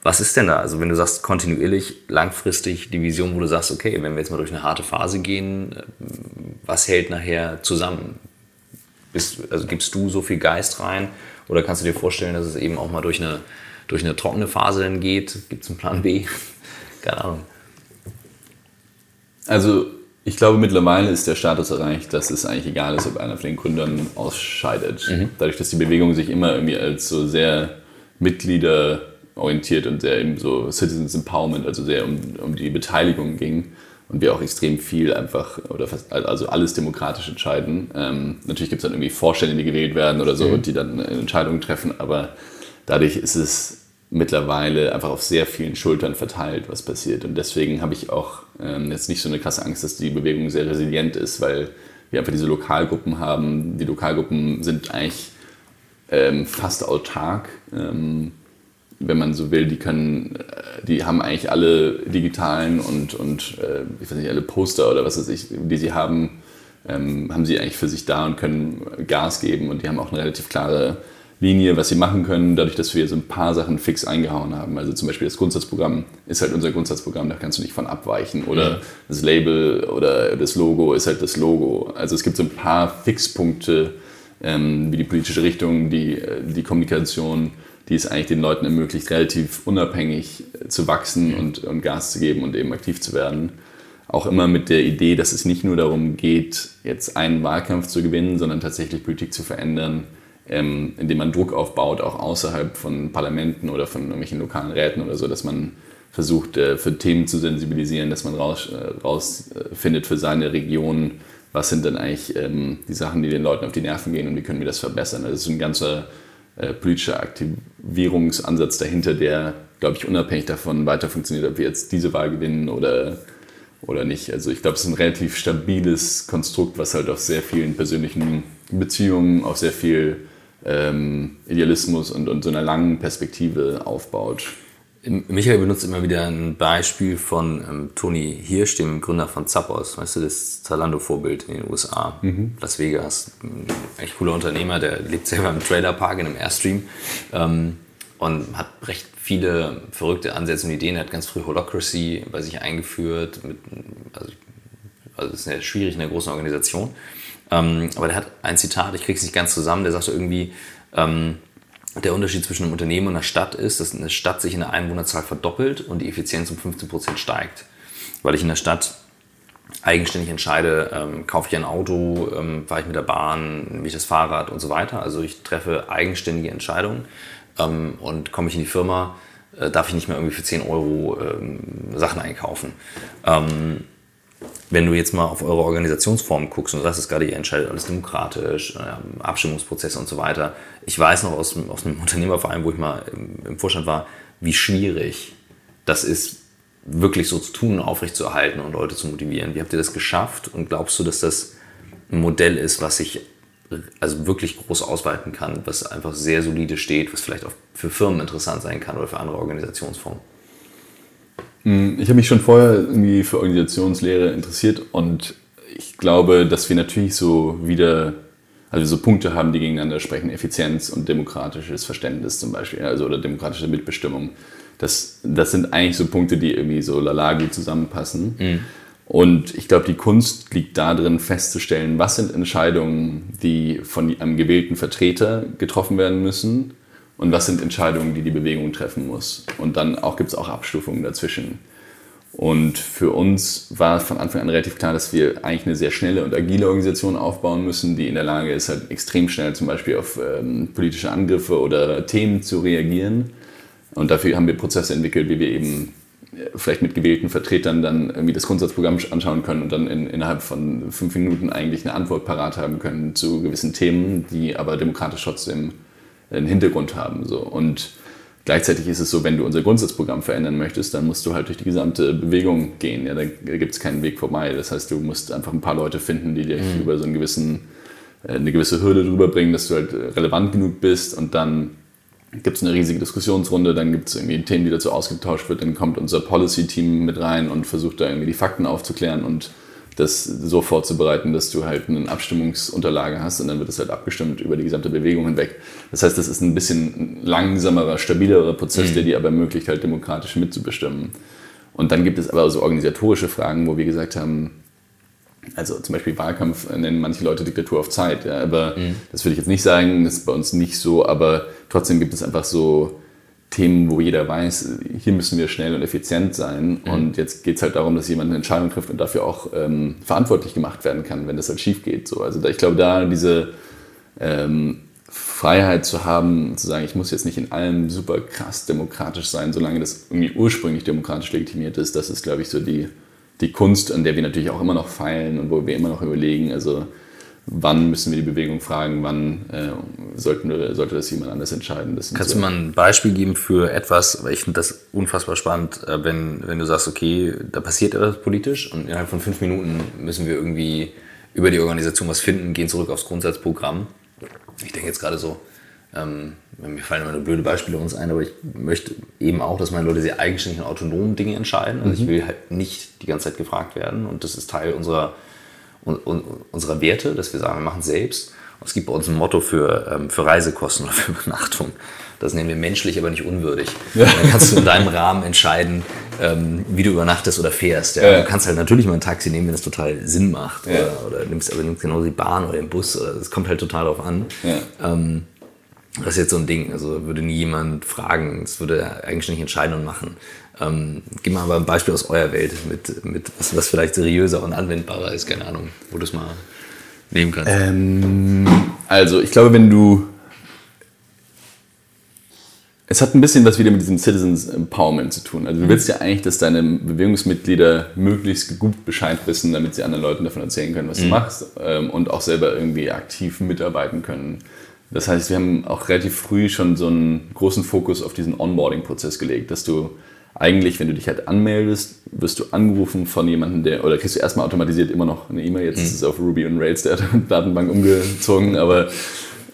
Was ist denn da? Also wenn du sagst kontinuierlich, langfristig die Vision, wo du sagst, okay, wenn wir jetzt mal durch eine harte Phase gehen, äh, was hält nachher zusammen? Bist, also gibst du so viel Geist rein oder kannst du dir vorstellen, dass es eben auch mal durch eine, durch eine trockene Phase dann geht? Gibt es einen Plan B? Keine Ahnung. Also ich glaube, mittlerweile ist der Status erreicht, dass es eigentlich egal ist, ob einer von den Gründern ausscheidet. Mhm. Dadurch, dass die Bewegung sich immer irgendwie als so sehr mitgliederorientiert und sehr eben so Citizens Empowerment, also sehr um, um die Beteiligung ging, und wir auch extrem viel einfach oder fast, also alles demokratisch entscheiden. Ähm, natürlich gibt es dann irgendwie Vorstände, die gewählt werden oder so, mhm. die dann Entscheidungen treffen, aber dadurch ist es mittlerweile einfach auf sehr vielen Schultern verteilt, was passiert. Und deswegen habe ich auch ähm, jetzt nicht so eine krasse Angst, dass die Bewegung sehr resilient ist, weil wir einfach diese Lokalgruppen haben. Die Lokalgruppen sind eigentlich ähm, fast autark. Ähm, wenn man so will, die können, äh, die haben eigentlich alle digitalen und, und äh, ich weiß nicht, alle Poster oder was weiß ich, die sie haben, ähm, haben sie eigentlich für sich da und können Gas geben und die haben auch eine relativ klare Linie, was sie machen können, dadurch, dass wir so ein paar Sachen fix eingehauen haben. Also zum Beispiel das Grundsatzprogramm ist halt unser Grundsatzprogramm, da kannst du nicht von abweichen. Oder ja. das Label oder das Logo ist halt das Logo. Also es gibt so ein paar Fixpunkte, ähm, wie die politische Richtung, die, äh, die Kommunikation, die es eigentlich den Leuten ermöglicht, relativ unabhängig äh, zu wachsen und, und Gas zu geben und eben aktiv zu werden. Auch immer mit der Idee, dass es nicht nur darum geht, jetzt einen Wahlkampf zu gewinnen, sondern tatsächlich Politik zu verändern, ähm, indem man Druck aufbaut, auch außerhalb von Parlamenten oder von irgendwelchen lokalen Räten oder so, dass man versucht, äh, für Themen zu sensibilisieren, dass man rausfindet raus, äh, für seine Region, was sind denn eigentlich ähm, die Sachen, die den Leuten auf die Nerven gehen und wie können wir das verbessern. Also das ist ein ganzer äh, politischer Aktivierungsansatz dahinter, der, glaube ich, unabhängig davon weiter funktioniert, ob wir jetzt diese Wahl gewinnen oder, oder nicht. Also ich glaube, es ist ein relativ stabiles Konstrukt, was halt auf sehr vielen persönlichen Beziehungen, auf sehr viel ähm, Idealismus und, und so einer langen Perspektive aufbaut. Michael benutzt immer wieder ein Beispiel von ähm, Tony Hirsch, dem Gründer von Zappos, weißt du, das Zalando-Vorbild in den USA, mhm. Las Vegas. Ein echt cooler Unternehmer, der lebt selber im Trailerpark in einem Airstream ähm, und hat recht viele verrückte Ansätze und Ideen. Er hat ganz früh Holocracy bei sich eingeführt. Mit, also, also das ist ja schwierig in einer großen Organisation. Ähm, aber der hat ein Zitat, ich kriege es nicht ganz zusammen, der sagte irgendwie, ähm, der Unterschied zwischen einem Unternehmen und einer Stadt ist, dass eine Stadt sich in der Einwohnerzahl verdoppelt und die Effizienz um 15% steigt. Weil ich in der Stadt eigenständig entscheide, ähm, kaufe ich ein Auto, ähm, fahre ich mit der Bahn, nehme ich das Fahrrad und so weiter. Also ich treffe eigenständige Entscheidungen ähm, und komme ich in die Firma, äh, darf ich nicht mehr irgendwie für 10 Euro ähm, Sachen einkaufen. Ähm, wenn du jetzt mal auf eure Organisationsform guckst und sagst es gerade, ihr entscheidet alles demokratisch, äh, Abstimmungsprozesse und so weiter. Ich weiß noch aus, aus einem Unternehmerverein, wo ich mal im, im Vorstand war, wie schwierig das ist, wirklich so zu tun, aufrechtzuerhalten und Leute zu motivieren. Wie habt ihr das geschafft und glaubst du, dass das ein Modell ist, was sich also wirklich groß ausweiten kann, was einfach sehr solide steht, was vielleicht auch für Firmen interessant sein kann oder für andere Organisationsformen? Hm, ich habe mich schon vorher irgendwie für Organisationslehre interessiert und ich glaube, dass wir natürlich so wieder, also so Punkte haben, die gegeneinander sprechen, Effizienz und demokratisches Verständnis zum Beispiel, also oder demokratische Mitbestimmung. Das, das sind eigentlich so Punkte, die irgendwie so lala gut zusammenpassen. Mhm. Und ich glaube, die Kunst liegt darin, festzustellen, was sind Entscheidungen, die von einem gewählten Vertreter getroffen werden müssen und was sind Entscheidungen, die die Bewegung treffen muss. Und dann auch gibt es auch Abstufungen dazwischen. Und für uns war von Anfang an relativ klar, dass wir eigentlich eine sehr schnelle und agile Organisation aufbauen müssen, die in der Lage ist, halt extrem schnell zum Beispiel auf ähm, politische Angriffe oder Themen zu reagieren. Und dafür haben wir Prozesse entwickelt, wie wir eben äh, vielleicht mit gewählten Vertretern dann irgendwie das Grundsatzprogramm anschauen können und dann in, innerhalb von fünf Minuten eigentlich eine Antwort parat haben können zu gewissen Themen, die aber demokratisch trotzdem einen Hintergrund haben. So. Und gleichzeitig ist es so, wenn du unser Grundsatzprogramm verändern möchtest, dann musst du halt durch die gesamte Bewegung gehen. Ja, da gibt es keinen Weg vorbei. Das heißt, du musst einfach ein paar Leute finden, die dich mhm. über so einen gewissen, äh, eine gewisse Hürde drüber bringen, dass du halt relevant genug bist und dann gibt es eine riesige Diskussionsrunde, dann gibt es irgendwie Themen, die dazu ausgetauscht wird, dann kommt unser Policy-Team mit rein und versucht da irgendwie die Fakten aufzuklären und das so vorzubereiten, dass du halt eine Abstimmungsunterlage hast und dann wird es halt abgestimmt über die gesamte Bewegung hinweg. Das heißt, das ist ein bisschen langsamerer, stabilerer Prozess, mhm. der dir aber ermöglicht, halt demokratisch mitzubestimmen. Und dann gibt es aber so organisatorische Fragen, wo wir gesagt haben, also zum Beispiel Wahlkampf nennen manche Leute Diktatur auf Zeit, ja, aber mhm. das würde ich jetzt nicht sagen, das ist bei uns nicht so, aber trotzdem gibt es einfach so Themen, wo jeder weiß, hier müssen wir schnell und effizient sein. Mhm. Und jetzt geht es halt darum, dass jemand eine Entscheidung trifft und dafür auch ähm, verantwortlich gemacht werden kann, wenn das halt schief geht. So. Also da, ich glaube, da diese ähm, Freiheit zu haben, zu sagen, ich muss jetzt nicht in allem super krass demokratisch sein, solange das irgendwie ursprünglich demokratisch legitimiert ist, das ist, glaube ich, so die, die Kunst, an der wir natürlich auch immer noch feilen und wo wir immer noch überlegen, also wann müssen wir die Bewegung fragen, wann äh, sollten wir, sollte das jemand anders entscheiden. Kannst so du mal ein Beispiel geben für etwas, weil ich finde das unfassbar spannend, äh, wenn, wenn du sagst, okay, da passiert etwas politisch und innerhalb von fünf Minuten müssen wir irgendwie über die Organisation was finden, gehen zurück aufs Grundsatzprogramm. Ich denke jetzt gerade so, ähm, mir fallen immer nur blöde Beispiele uns ein, aber ich möchte eben auch, dass meine Leute sehr eigenständig und autonom Dinge entscheiden. Also mhm. ich will halt nicht die ganze Zeit gefragt werden und das ist Teil unserer, un, un, unserer Werte, dass wir sagen, wir machen es selbst. Und es gibt bei uns ein Motto für, ähm, für Reisekosten oder für Übernachtung. Das nennen wir menschlich, aber nicht unwürdig. Ja. Dann kannst du in deinem Rahmen entscheiden, ähm, wie du übernachtest oder fährst. Ja? Ja. Du kannst halt natürlich mal ein Taxi nehmen, wenn das total Sinn macht. Oder, oder nimmst aber nimmst genauso die Bahn oder den Bus. Es kommt halt total darauf an. Ähm, das ist jetzt so ein Ding. Also würde nie jemand fragen. Es würde eigentlich nicht entscheiden und machen. Ähm, gib mal aber ein Beispiel aus eurer Welt, mit, mit was, was vielleicht seriöser und anwendbarer ist, keine Ahnung, wo du es mal nehmen kannst. Ähm, also ich glaube, wenn du es hat ein bisschen was wieder mit diesem Citizens Empowerment zu tun. Also du willst ja eigentlich, dass deine Bewegungsmitglieder möglichst gut Bescheid wissen, damit sie anderen Leuten davon erzählen können, was mhm. du machst ähm, und auch selber irgendwie aktiv mitarbeiten können. Das heißt, wir haben auch relativ früh schon so einen großen Fokus auf diesen Onboarding-Prozess gelegt, dass du eigentlich, wenn du dich halt anmeldest, wirst du angerufen von jemandem, der, oder kriegst du erstmal automatisiert immer noch eine E-Mail, jetzt mhm. ist es auf Ruby und Rails der Datenbank umgezogen, aber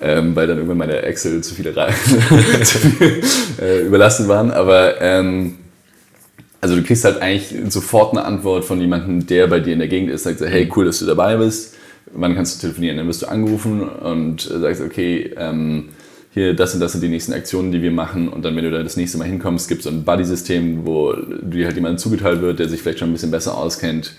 ähm, weil dann irgendwann meine Excel zu viele zu viel, äh, überlassen waren, aber ähm, also du kriegst halt eigentlich sofort eine Antwort von jemandem, der bei dir in der Gegend ist, sagt, hey, cool, dass du dabei bist, wann kannst du telefonieren? Dann wirst du angerufen und sagst, okay, ähm, hier, das und das sind die nächsten Aktionen, die wir machen. Und dann, wenn du da das nächste Mal hinkommst, gibt es so ein Buddy-System, wo dir halt jemand zugeteilt wird, der sich vielleicht schon ein bisschen besser auskennt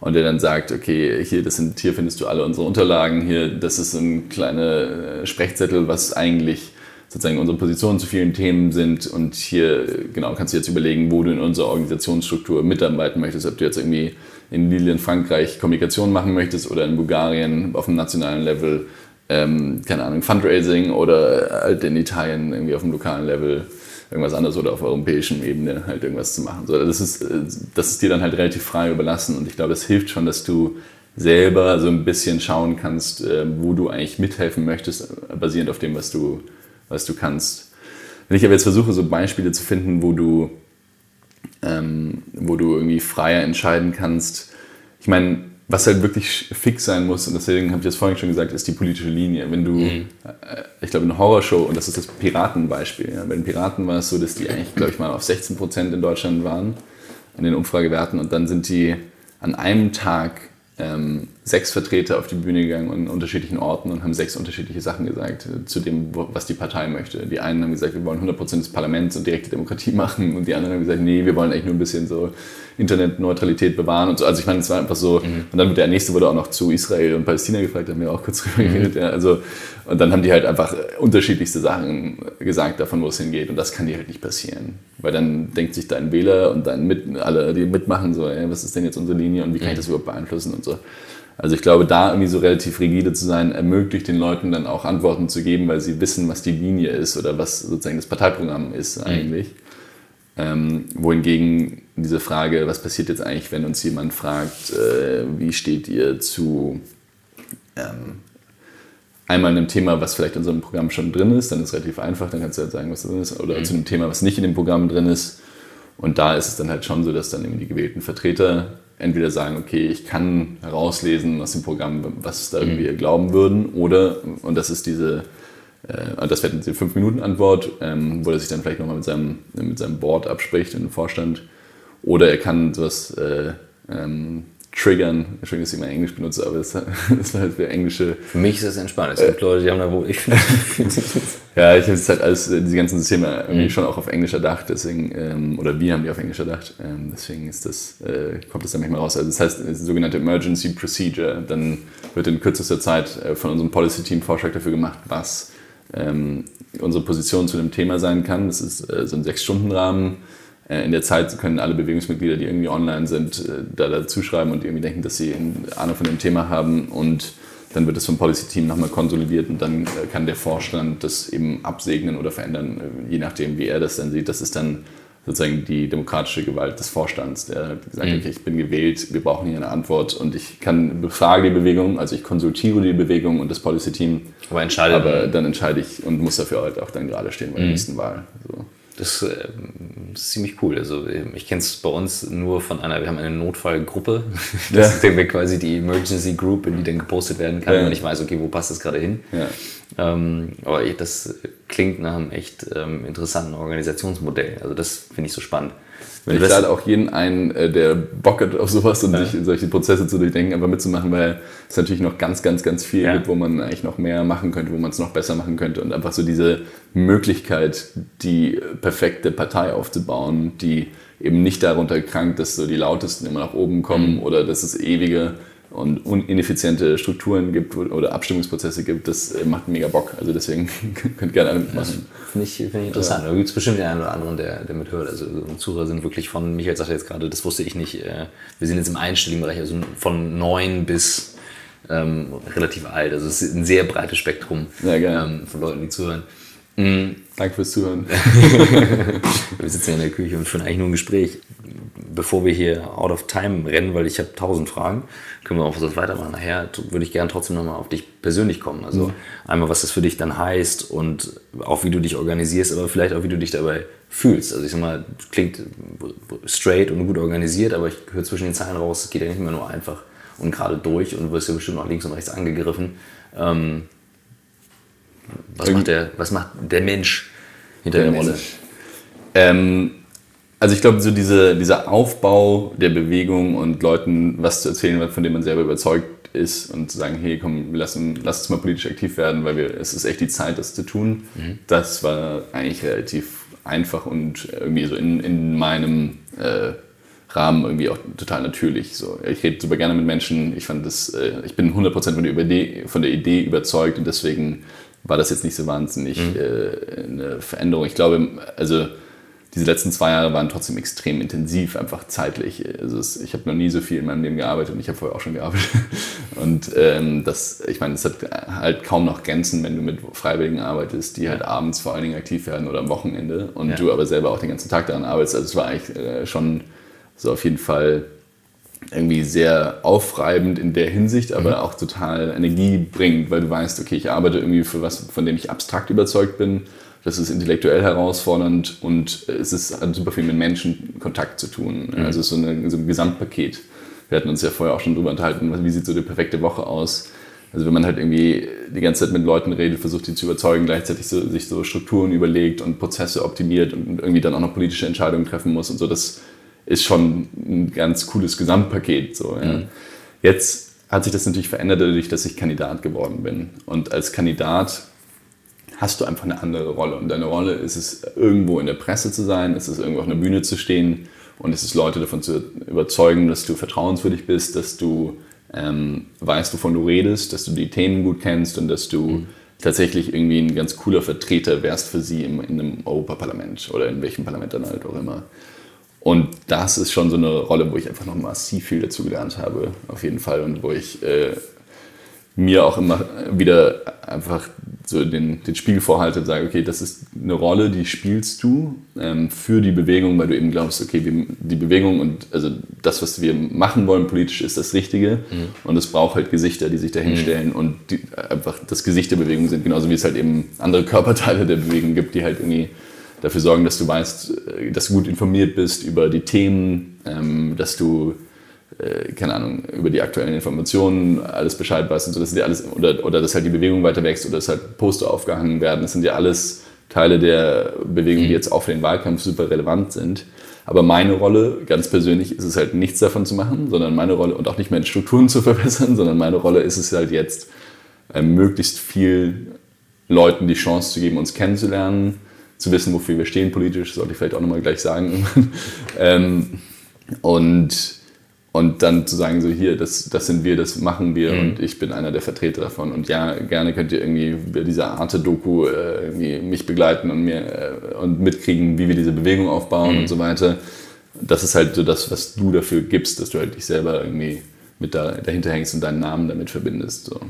und der dann sagt, okay, hier, das sind, hier findest du alle unsere Unterlagen, hier, das ist ein kleiner Sprechzettel, was eigentlich sozusagen unsere Positionen zu vielen Themen sind. Und hier, genau, kannst du jetzt überlegen, wo du in unserer Organisationsstruktur mitarbeiten möchtest, ob du jetzt irgendwie in Lille in Frankreich Kommunikation machen möchtest oder in Bulgarien auf dem nationalen Level, ähm, keine Ahnung, Fundraising oder halt in Italien irgendwie auf dem lokalen Level irgendwas anderes oder auf europäischen Ebene halt irgendwas zu machen. So, das, ist, das ist dir dann halt relativ frei überlassen und ich glaube, es hilft schon, dass du selber so ein bisschen schauen kannst, äh, wo du eigentlich mithelfen möchtest, basierend auf dem, was du, was du kannst. Wenn ich aber jetzt versuche, so Beispiele zu finden, wo du ähm, wo du irgendwie freier entscheiden kannst. Ich meine, was halt wirklich fix sein muss, und deswegen habe ich das vorhin schon gesagt, ist die politische Linie. Wenn du, mhm. äh, ich glaube, eine Horrorshow, und das ist das Piratenbeispiel, ja, bei den Piraten war es so, dass die eigentlich, glaube ich, mal auf 16 Prozent in Deutschland waren, in den Umfragewerten, und dann sind die an einem Tag ähm, sechs Vertreter auf die Bühne gegangen an unterschiedlichen Orten und haben sechs unterschiedliche Sachen gesagt äh, zu dem, was die Partei möchte. Die einen haben gesagt, wir wollen 100% des Parlaments und direkte Demokratie machen und die anderen haben gesagt, nee, wir wollen eigentlich nur ein bisschen so Internetneutralität bewahren und so. Also ich meine, es war einfach so. Mhm. Und dann der nächste wurde auch noch zu Israel und Palästina gefragt, haben wir auch kurz drüber mhm. geredet. Ja, also, und dann haben die halt einfach unterschiedlichste Sachen gesagt davon, wo es hingeht. Und das kann dir halt nicht passieren. Weil dann denkt sich dein Wähler und dein Mit, alle, die mitmachen, so, ey, was ist denn jetzt unsere Linie und wie kann ich mhm. das überhaupt beeinflussen und so. Also ich glaube, da irgendwie so relativ rigide zu sein, ermöglicht den Leuten dann auch Antworten zu geben, weil sie wissen, was die Linie ist oder was sozusagen das Parteiprogramm ist mhm. eigentlich. Mhm. Ähm, wohingegen diese Frage, was passiert jetzt eigentlich, wenn uns jemand fragt, äh, wie steht ihr zu ähm, einmal einem Thema, was vielleicht in so einem Programm schon drin ist, dann ist es relativ einfach, dann kannst du halt sagen, was drin ist, oder mhm. zu einem Thema, was nicht in dem Programm drin ist. Und da ist es dann halt schon so, dass dann eben die gewählten Vertreter entweder sagen, okay, ich kann herauslesen aus dem Programm, was da irgendwie mhm. glauben würden, oder, und das ist diese äh, das wäre die 5-Minuten-Antwort, ähm, wo er sich dann vielleicht nochmal mit seinem, mit seinem Board abspricht, in dem Vorstand. Oder er kann sowas äh, ähm, triggern. Entschuldigung, dass ich mal Englisch benutze, aber das, das war halt für englische. Für mich ist das entspannt. Es gibt äh, Leute, die haben da wo ich. ja, ich habe jetzt halt alles, äh, diese ganzen Systeme irgendwie mhm. schon auch auf Englisch erdacht, deswegen, ähm, oder wir haben die auf Englisch erdacht, ähm, deswegen ist das, äh, kommt das dann manchmal raus. Also das heißt, das sogenannte Emergency Procedure. Dann wird in kürzester Zeit äh, von unserem Policy-Team Vorschlag dafür gemacht, was ähm, unsere Position zu dem Thema sein kann. Das ist äh, so ein Sechs-Stunden-Rahmen. Äh, in der Zeit können alle Bewegungsmitglieder, die irgendwie online sind, äh, da dazu schreiben und irgendwie denken, dass sie Ahnung von dem Thema haben. Und dann wird das vom Policy-Team nochmal konsolidiert und dann äh, kann der Vorstand das eben absegnen oder verändern, äh, je nachdem, wie er das dann sieht. Das ist dann sozusagen die demokratische Gewalt des Vorstands, der hat, mhm. okay, ich bin gewählt, wir brauchen hier eine Antwort und ich kann befrage die Bewegung, also ich konsultiere die Bewegung und das Policy-Team. Aber, entscheide aber dann entscheide ich und muss dafür halt auch dann gerade stehen bei der mhm. nächsten Wahl. So. Das äh, ist ziemlich cool. Also ich kenne es bei uns nur von einer, wir haben eine Notfallgruppe. Das ist dann quasi die Emergency Group, in die dann gepostet werden kann, ja. wenn nicht weiß, okay, wo passt das gerade hin. Ja. Ähm, aber das klingt nach einem echt ähm, interessanten Organisationsmodell. Also das finde ich so spannend. Ich lade auch jeden ein, äh, der Bock hat auf sowas und ja. sich solche Prozesse zu durchdenken, einfach mitzumachen, weil es natürlich noch ganz, ganz, ganz viel ja. gibt, wo man eigentlich noch mehr machen könnte, wo man es noch besser machen könnte und einfach so diese Möglichkeit, die perfekte Partei aufzubauen, die eben nicht darunter krankt, dass so die Lautesten immer nach oben kommen mhm. oder dass es ewige und ineffiziente Strukturen gibt oder Abstimmungsprozesse gibt, das äh, macht mega Bock. Also deswegen könnt ihr gerne alle mitmachen. Finde ich, find ich interessant. Ja. Da gibt es bestimmt den einen oder anderen, der, der mithört. Also Zuhörer sind wirklich von, Michael sagte jetzt gerade, das wusste ich nicht, äh, wir sind jetzt im einstelligen Bereich, also von neun bis ähm, relativ alt. Also es ist ein sehr breites Spektrum ja, ähm, von Leuten, die zuhören. Mhm. Danke fürs Zuhören. wir sitzen in der Küche und führen eigentlich nur ein Gespräch. Bevor wir hier out of time rennen, weil ich habe tausend Fragen, können wir auch was weitermachen. Nachher würde ich gerne trotzdem nochmal auf dich persönlich kommen. Also mhm. einmal, was das für dich dann heißt und auch wie du dich organisierst, aber vielleicht auch, wie du dich dabei fühlst. Also ich sag mal, klingt straight und gut organisiert, aber ich höre zwischen den Zeilen raus, es geht ja nicht immer nur einfach und gerade durch und du wirst ja bestimmt auch links und rechts angegriffen. Ähm, was, macht der, was macht der Mensch hinter der, der Rolle? Ähm, also ich glaube, so diese, dieser Aufbau der Bewegung und Leuten was zu erzählen, von dem man selber überzeugt ist und zu sagen, hey, komm, lass, lass uns mal politisch aktiv werden, weil wir, es ist echt die Zeit, das zu tun. Mhm. Das war eigentlich relativ einfach und irgendwie so in, in meinem äh, Rahmen irgendwie auch total natürlich. So, ich rede super gerne mit Menschen. Ich fand das, äh, ich bin 100% von der, Idee, von der Idee überzeugt und deswegen war das jetzt nicht so wahnsinnig mhm. äh, eine Veränderung. Ich glaube, also diese letzten zwei Jahre waren trotzdem extrem intensiv, einfach zeitlich. Also es, ich habe noch nie so viel in meinem Leben gearbeitet und ich habe vorher auch schon gearbeitet. Und ähm, das, ich meine, es hat halt kaum noch Grenzen, wenn du mit Freiwilligen arbeitest, die halt abends vor allen Dingen aktiv werden oder am Wochenende und ja. du aber selber auch den ganzen Tag daran arbeitest. Also es war eigentlich äh, schon so auf jeden Fall irgendwie sehr aufreibend in der Hinsicht, aber mhm. auch total Energie bringt, weil du weißt, okay, ich arbeite irgendwie für was, von dem ich abstrakt überzeugt bin. Das ist intellektuell herausfordernd und es ist, hat super viel mit Menschen Kontakt zu tun. Mhm. Also so, eine, so ein Gesamtpaket. Wir hatten uns ja vorher auch schon drüber unterhalten, wie sieht so die perfekte Woche aus. Also wenn man halt irgendwie die ganze Zeit mit Leuten redet, versucht die zu überzeugen, gleichzeitig so, sich so Strukturen überlegt und Prozesse optimiert und irgendwie dann auch noch politische Entscheidungen treffen muss und so, das ist schon ein ganz cooles Gesamtpaket. So, ja. mhm. Jetzt hat sich das natürlich verändert dadurch, dass ich Kandidat geworden bin. Und als Kandidat hast du einfach eine andere Rolle. Und deine Rolle ist es, irgendwo in der Presse zu sein, ist es irgendwo auf einer Bühne zu stehen und es ist Leute davon zu überzeugen, dass du vertrauenswürdig bist, dass du ähm, weißt, wovon du redest, dass du die Themen gut kennst und dass du mhm. tatsächlich irgendwie ein ganz cooler Vertreter wärst für sie im, in einem Europaparlament oder in welchem Parlament dann halt auch immer. Und das ist schon so eine Rolle, wo ich einfach noch massiv viel dazu gelernt habe, auf jeden Fall. Und wo ich äh, mir auch immer wieder einfach so den, den Spiegel vorhalte und sage, okay, das ist eine Rolle, die spielst du ähm, für die Bewegung, weil du eben glaubst, okay, wir, die Bewegung und also das, was wir machen wollen politisch, ist das Richtige. Mhm. Und es braucht halt Gesichter, die sich da hinstellen mhm. und die, einfach das Gesicht der Bewegung sind, genauso wie es halt eben andere Körperteile der Bewegung gibt, die halt irgendwie dafür sorgen, dass du weißt, äh, dass du gut informiert bist über die Themen, ähm, dass du, äh, keine Ahnung, über die aktuellen Informationen alles Bescheid weißt und so, das sind ja alles, oder, oder dass halt die Bewegung weiter wächst oder dass halt Poster aufgehangen werden. Das sind ja alles Teile der Bewegung, die mhm. jetzt auch für den Wahlkampf super relevant sind. Aber meine Rolle, ganz persönlich, ist es halt nichts davon zu machen, sondern meine Rolle, und auch nicht mehr in Strukturen zu verbessern, sondern meine Rolle ist es halt jetzt, äh, möglichst viel Leuten die Chance zu geben, uns kennenzulernen, zu wissen, wofür wir stehen politisch, sollte ich vielleicht auch nochmal gleich sagen. ähm, und, und dann zu sagen, so hier, das, das sind wir, das machen wir mhm. und ich bin einer der Vertreter davon. Und ja, gerne könnt ihr irgendwie bei dieser Arte-Doku äh, mich begleiten und, mir, äh, und mitkriegen, wie wir diese Bewegung aufbauen mhm. und so weiter. Das ist halt so das, was du dafür gibst, dass du halt dich selber irgendwie mit da, dahinter hängst und deinen Namen damit verbindest. So.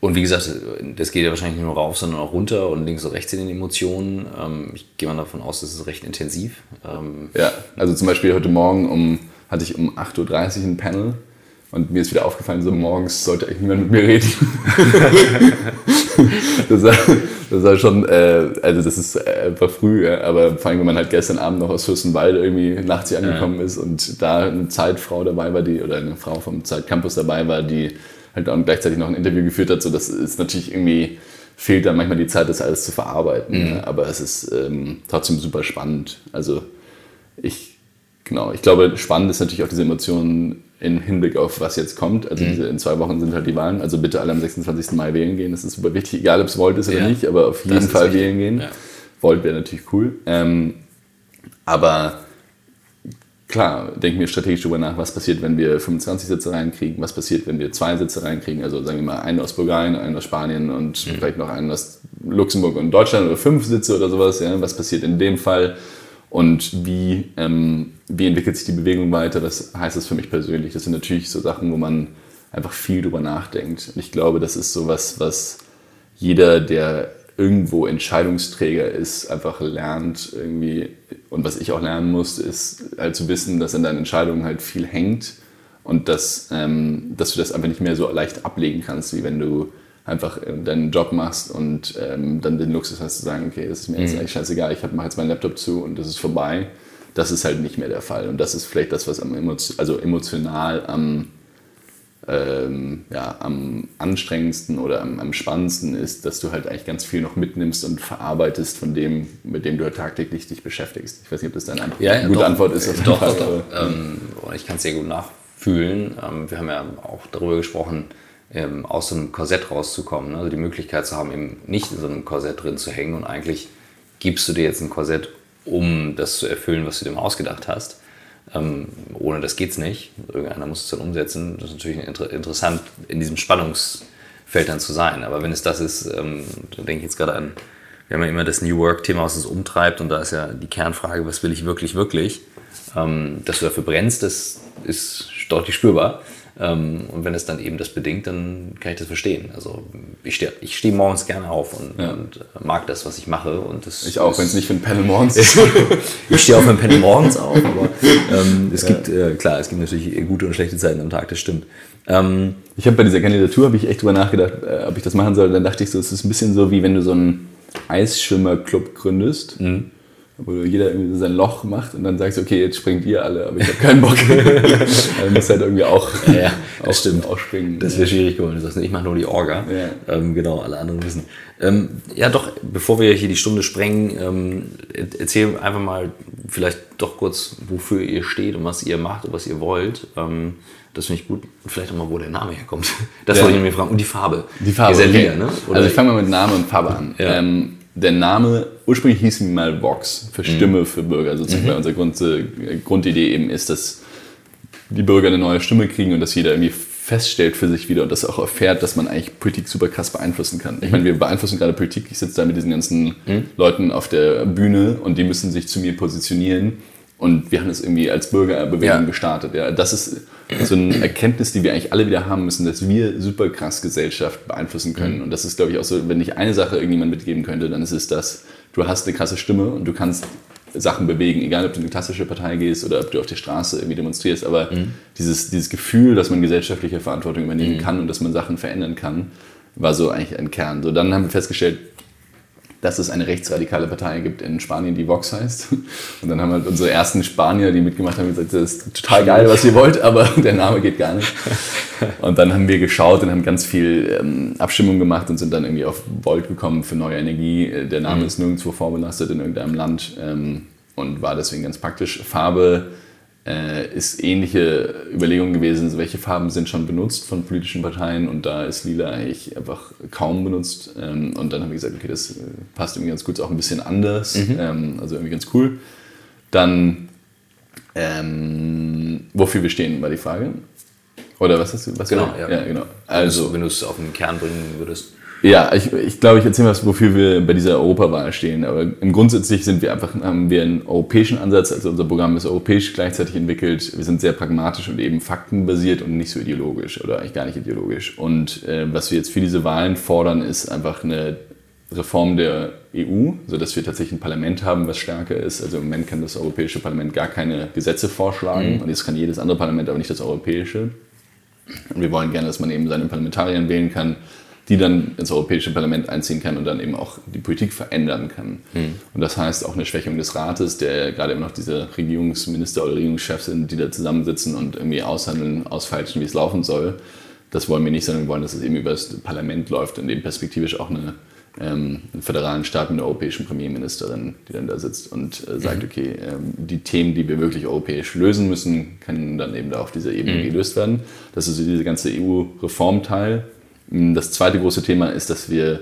Und wie gesagt, das geht ja wahrscheinlich nicht nur rauf, sondern auch runter und links und rechts in den Emotionen. Ähm, ich gehe mal davon aus, das ist recht intensiv. Ähm, ja, also zum Beispiel heute Morgen um, hatte ich um 8.30 Uhr ein Panel und mir ist wieder aufgefallen, so morgens sollte eigentlich niemand mit mir reden. das, war, das war schon, äh, also das ist einfach früh, ja, aber vor allem, wenn man halt gestern Abend noch aus Fürstenwalde irgendwie nachts hier angekommen ja. ist und da eine Zeitfrau dabei war, die, oder eine Frau vom Zeitcampus dabei war, die halt dann gleichzeitig noch ein Interview geführt hat, so das ist natürlich irgendwie, fehlt dann manchmal die Zeit, das alles zu verarbeiten. Mhm. Ja, aber es ist ähm, trotzdem super spannend. Also ich, genau, ich glaube, spannend ist natürlich auch diese Emotionen in Hinblick auf was jetzt kommt. Also mhm. diese, in zwei Wochen sind halt die Wahlen. Also bitte alle am 26. Mai wählen gehen. Das ist super wichtig, egal ob es Volt ist oder ja. nicht, aber auf jeden Fall wichtig. wählen gehen. Ja. Volt wäre natürlich cool. Ähm, aber klar, denken wir strategisch darüber nach, was passiert, wenn wir 25 Sitze reinkriegen, was passiert, wenn wir zwei Sitze reinkriegen, also sagen wir mal einen aus Bulgarien, einen aus Spanien und mhm. vielleicht noch einen aus Luxemburg und Deutschland oder fünf Sitze oder sowas. Ja? Was passiert in dem Fall? Und wie, ähm, wie entwickelt sich die Bewegung weiter? Was heißt das für mich persönlich? Das sind natürlich so Sachen, wo man einfach viel drüber nachdenkt. Und ich glaube, das ist so was, was jeder, der irgendwo Entscheidungsträger ist, einfach lernt irgendwie. Und was ich auch lernen musste, ist halt zu wissen, dass an deinen Entscheidungen halt viel hängt und dass, ähm, dass du das einfach nicht mehr so leicht ablegen kannst, wie wenn du einfach äh, deinen Job machst und ähm, dann den Luxus hast zu sagen, okay, das ist mir jetzt mhm. eigentlich scheißegal, ich mache jetzt meinen Laptop zu und das ist vorbei. Das ist halt nicht mehr der Fall. Und das ist vielleicht das, was am Emotio also emotional am, ähm, ja, am anstrengendsten oder am, am, spannendsten ist, dass du halt eigentlich ganz viel noch mitnimmst und verarbeitest von dem, mit dem du halt tagtäglich dich beschäftigst. Ich weiß nicht, ob das deine Antwort, ja, ja, gute doch, Antwort ist. Auf doch, Fall, doch, doch. Ähm, ich kann es sehr gut nachfühlen. Ähm, wir haben ja auch darüber gesprochen, ähm, aus so einem Korsett rauszukommen. Ne? Also die Möglichkeit zu haben, eben nicht in so einem Korsett drin zu hängen und eigentlich gibst du dir jetzt ein Korsett, um das zu erfüllen, was du dir mal ausgedacht hast. Ähm, ohne das geht's nicht. Irgendeiner muss es dann umsetzen. Das ist natürlich inter interessant, in diesem Spannungsfeld dann zu sein. Aber wenn es das ist, ähm, da denke ich jetzt gerade an, wir haben ja immer das New Work-Thema, was uns umtreibt und da ist ja die Kernfrage, was will ich wirklich, wirklich? Ähm, dass du dafür brennst, das ist deutlich spürbar. Ähm, und wenn es dann eben das bedingt, dann kann ich das verstehen. Also ich stehe ich steh morgens gerne auf und, ja. und, mag das, was ich mache. Und das ich auch, wenn es nicht für ein Panel morgens ist. ich stehe auch für ein Panel morgens auf, aber ähm, es ja. gibt, äh, klar, es gibt natürlich gute und schlechte Zeiten am Tag, das stimmt. Ähm, ich habe bei dieser Kandidatur, habe ich echt drüber nachgedacht, äh, ob ich das machen soll. Dann dachte ich so, es ist ein bisschen so, wie wenn du so einen Eisschwimmerclub gründest. Mhm wo jeder irgendwie sein Loch macht und dann sagst du, okay, jetzt springt ihr alle, aber ich habe keinen Bock. dann musst halt irgendwie auch, ja, auch, stimmt. auch springen. Das wäre schwierig geworden. Du sagst, ich mache nur die Orga. Ja. Ähm, genau, alle anderen wissen. Ähm, ja, doch, bevor wir hier die Stunde sprengen, ähm, erzähl einfach mal vielleicht doch kurz, wofür ihr steht und was ihr macht und was ihr wollt. Ähm, das finde ich gut. Vielleicht auch mal, wo der Name herkommt. Das ja. wollte ich mir fragen. Und die Farbe. Die Farbe. Ihr okay. Lila, ne? also ich fange mal mit Name und Farbe an. Ja. Ähm, der Name, ursprünglich hieß mal Vox, für Stimme mhm. für Bürger. Sozusagen, mhm. unsere Grund, äh, Grundidee eben ist, dass die Bürger eine neue Stimme kriegen und dass jeder irgendwie feststellt für sich wieder und das auch erfährt, dass man eigentlich Politik super krass beeinflussen kann. Ich meine, wir beeinflussen gerade Politik. Ich sitze da mit diesen ganzen mhm. Leuten auf der Bühne und die müssen sich zu mir positionieren. Und wir haben das irgendwie als Bürgerbewegung ja. gestartet. Ja, das ist so eine Erkenntnis, die wir eigentlich alle wieder haben müssen, dass wir super krass Gesellschaft beeinflussen können. Mhm. Und das ist, glaube ich, auch so, wenn ich eine Sache irgendjemand mitgeben könnte, dann ist es das, du hast eine krasse Stimme und du kannst Sachen bewegen, egal ob du in eine klassische Partei gehst oder ob du auf der Straße irgendwie demonstrierst. Aber mhm. dieses, dieses Gefühl, dass man gesellschaftliche Verantwortung übernehmen mhm. kann und dass man Sachen verändern kann, war so eigentlich ein Kern. So, dann haben wir festgestellt, dass es eine rechtsradikale Partei gibt in Spanien, die Vox heißt. Und dann haben halt unsere ersten Spanier, die mitgemacht haben, gesagt, das ist total geil, was ihr wollt, aber der Name geht gar nicht. Und dann haben wir geschaut und haben ganz viel ähm, Abstimmung gemacht und sind dann irgendwie auf Volt gekommen für neue Energie. Der Name mhm. ist nirgendwo vorbelastet in irgendeinem Land ähm, und war deswegen ganz praktisch. Farbe äh, ist ähnliche Überlegung gewesen, welche Farben sind schon benutzt von politischen Parteien und da ist lila eigentlich einfach kaum benutzt. Ähm, und dann haben wir gesagt, okay, das äh, passt irgendwie ganz gut, auch ein bisschen anders, mhm. ähm, also irgendwie ganz cool. Dann, ähm, wofür wir stehen, war die Frage. Oder was hast du? Was genau, ja. ja. genau. Also, wenn du es auf den Kern bringen würdest. Ja, ich, ich glaube, ich erzähle was, wofür wir bei dieser Europawahl stehen. Aber im Grundsätzlich sind wir einfach, haben wir einen europäischen Ansatz. Also unser Programm ist europäisch gleichzeitig entwickelt. Wir sind sehr pragmatisch und eben faktenbasiert und nicht so ideologisch oder eigentlich gar nicht ideologisch. Und äh, was wir jetzt für diese Wahlen fordern, ist einfach eine Reform der EU, sodass wir tatsächlich ein Parlament haben, was stärker ist. Also im Moment kann das Europäische Parlament gar keine Gesetze vorschlagen mhm. und jetzt kann jedes andere Parlament, aber nicht das Europäische. Und wir wollen gerne, dass man eben seine Parlamentarier wählen kann, die dann ins Europäische Parlament einziehen kann und dann eben auch die Politik verändern kann. Mhm. Und das heißt auch eine Schwächung des Rates, der gerade immer noch diese Regierungsminister oder Regierungschefs sind, die da zusammensitzen und irgendwie aushandeln, ausfeilschen, wie es laufen soll. Das wollen wir nicht, sondern wir wollen, dass es eben über das Parlament läuft und eben perspektivisch auch eine ähm, einen föderalen Staat mit einer europäischen Premierministerin, die dann da sitzt und äh, sagt, mhm. okay, ähm, die Themen, die wir wirklich europäisch lösen müssen, können dann eben da auf dieser Ebene mhm. gelöst werden. Das ist so dieser ganze EU-Reformteil. Das zweite große Thema ist, dass wir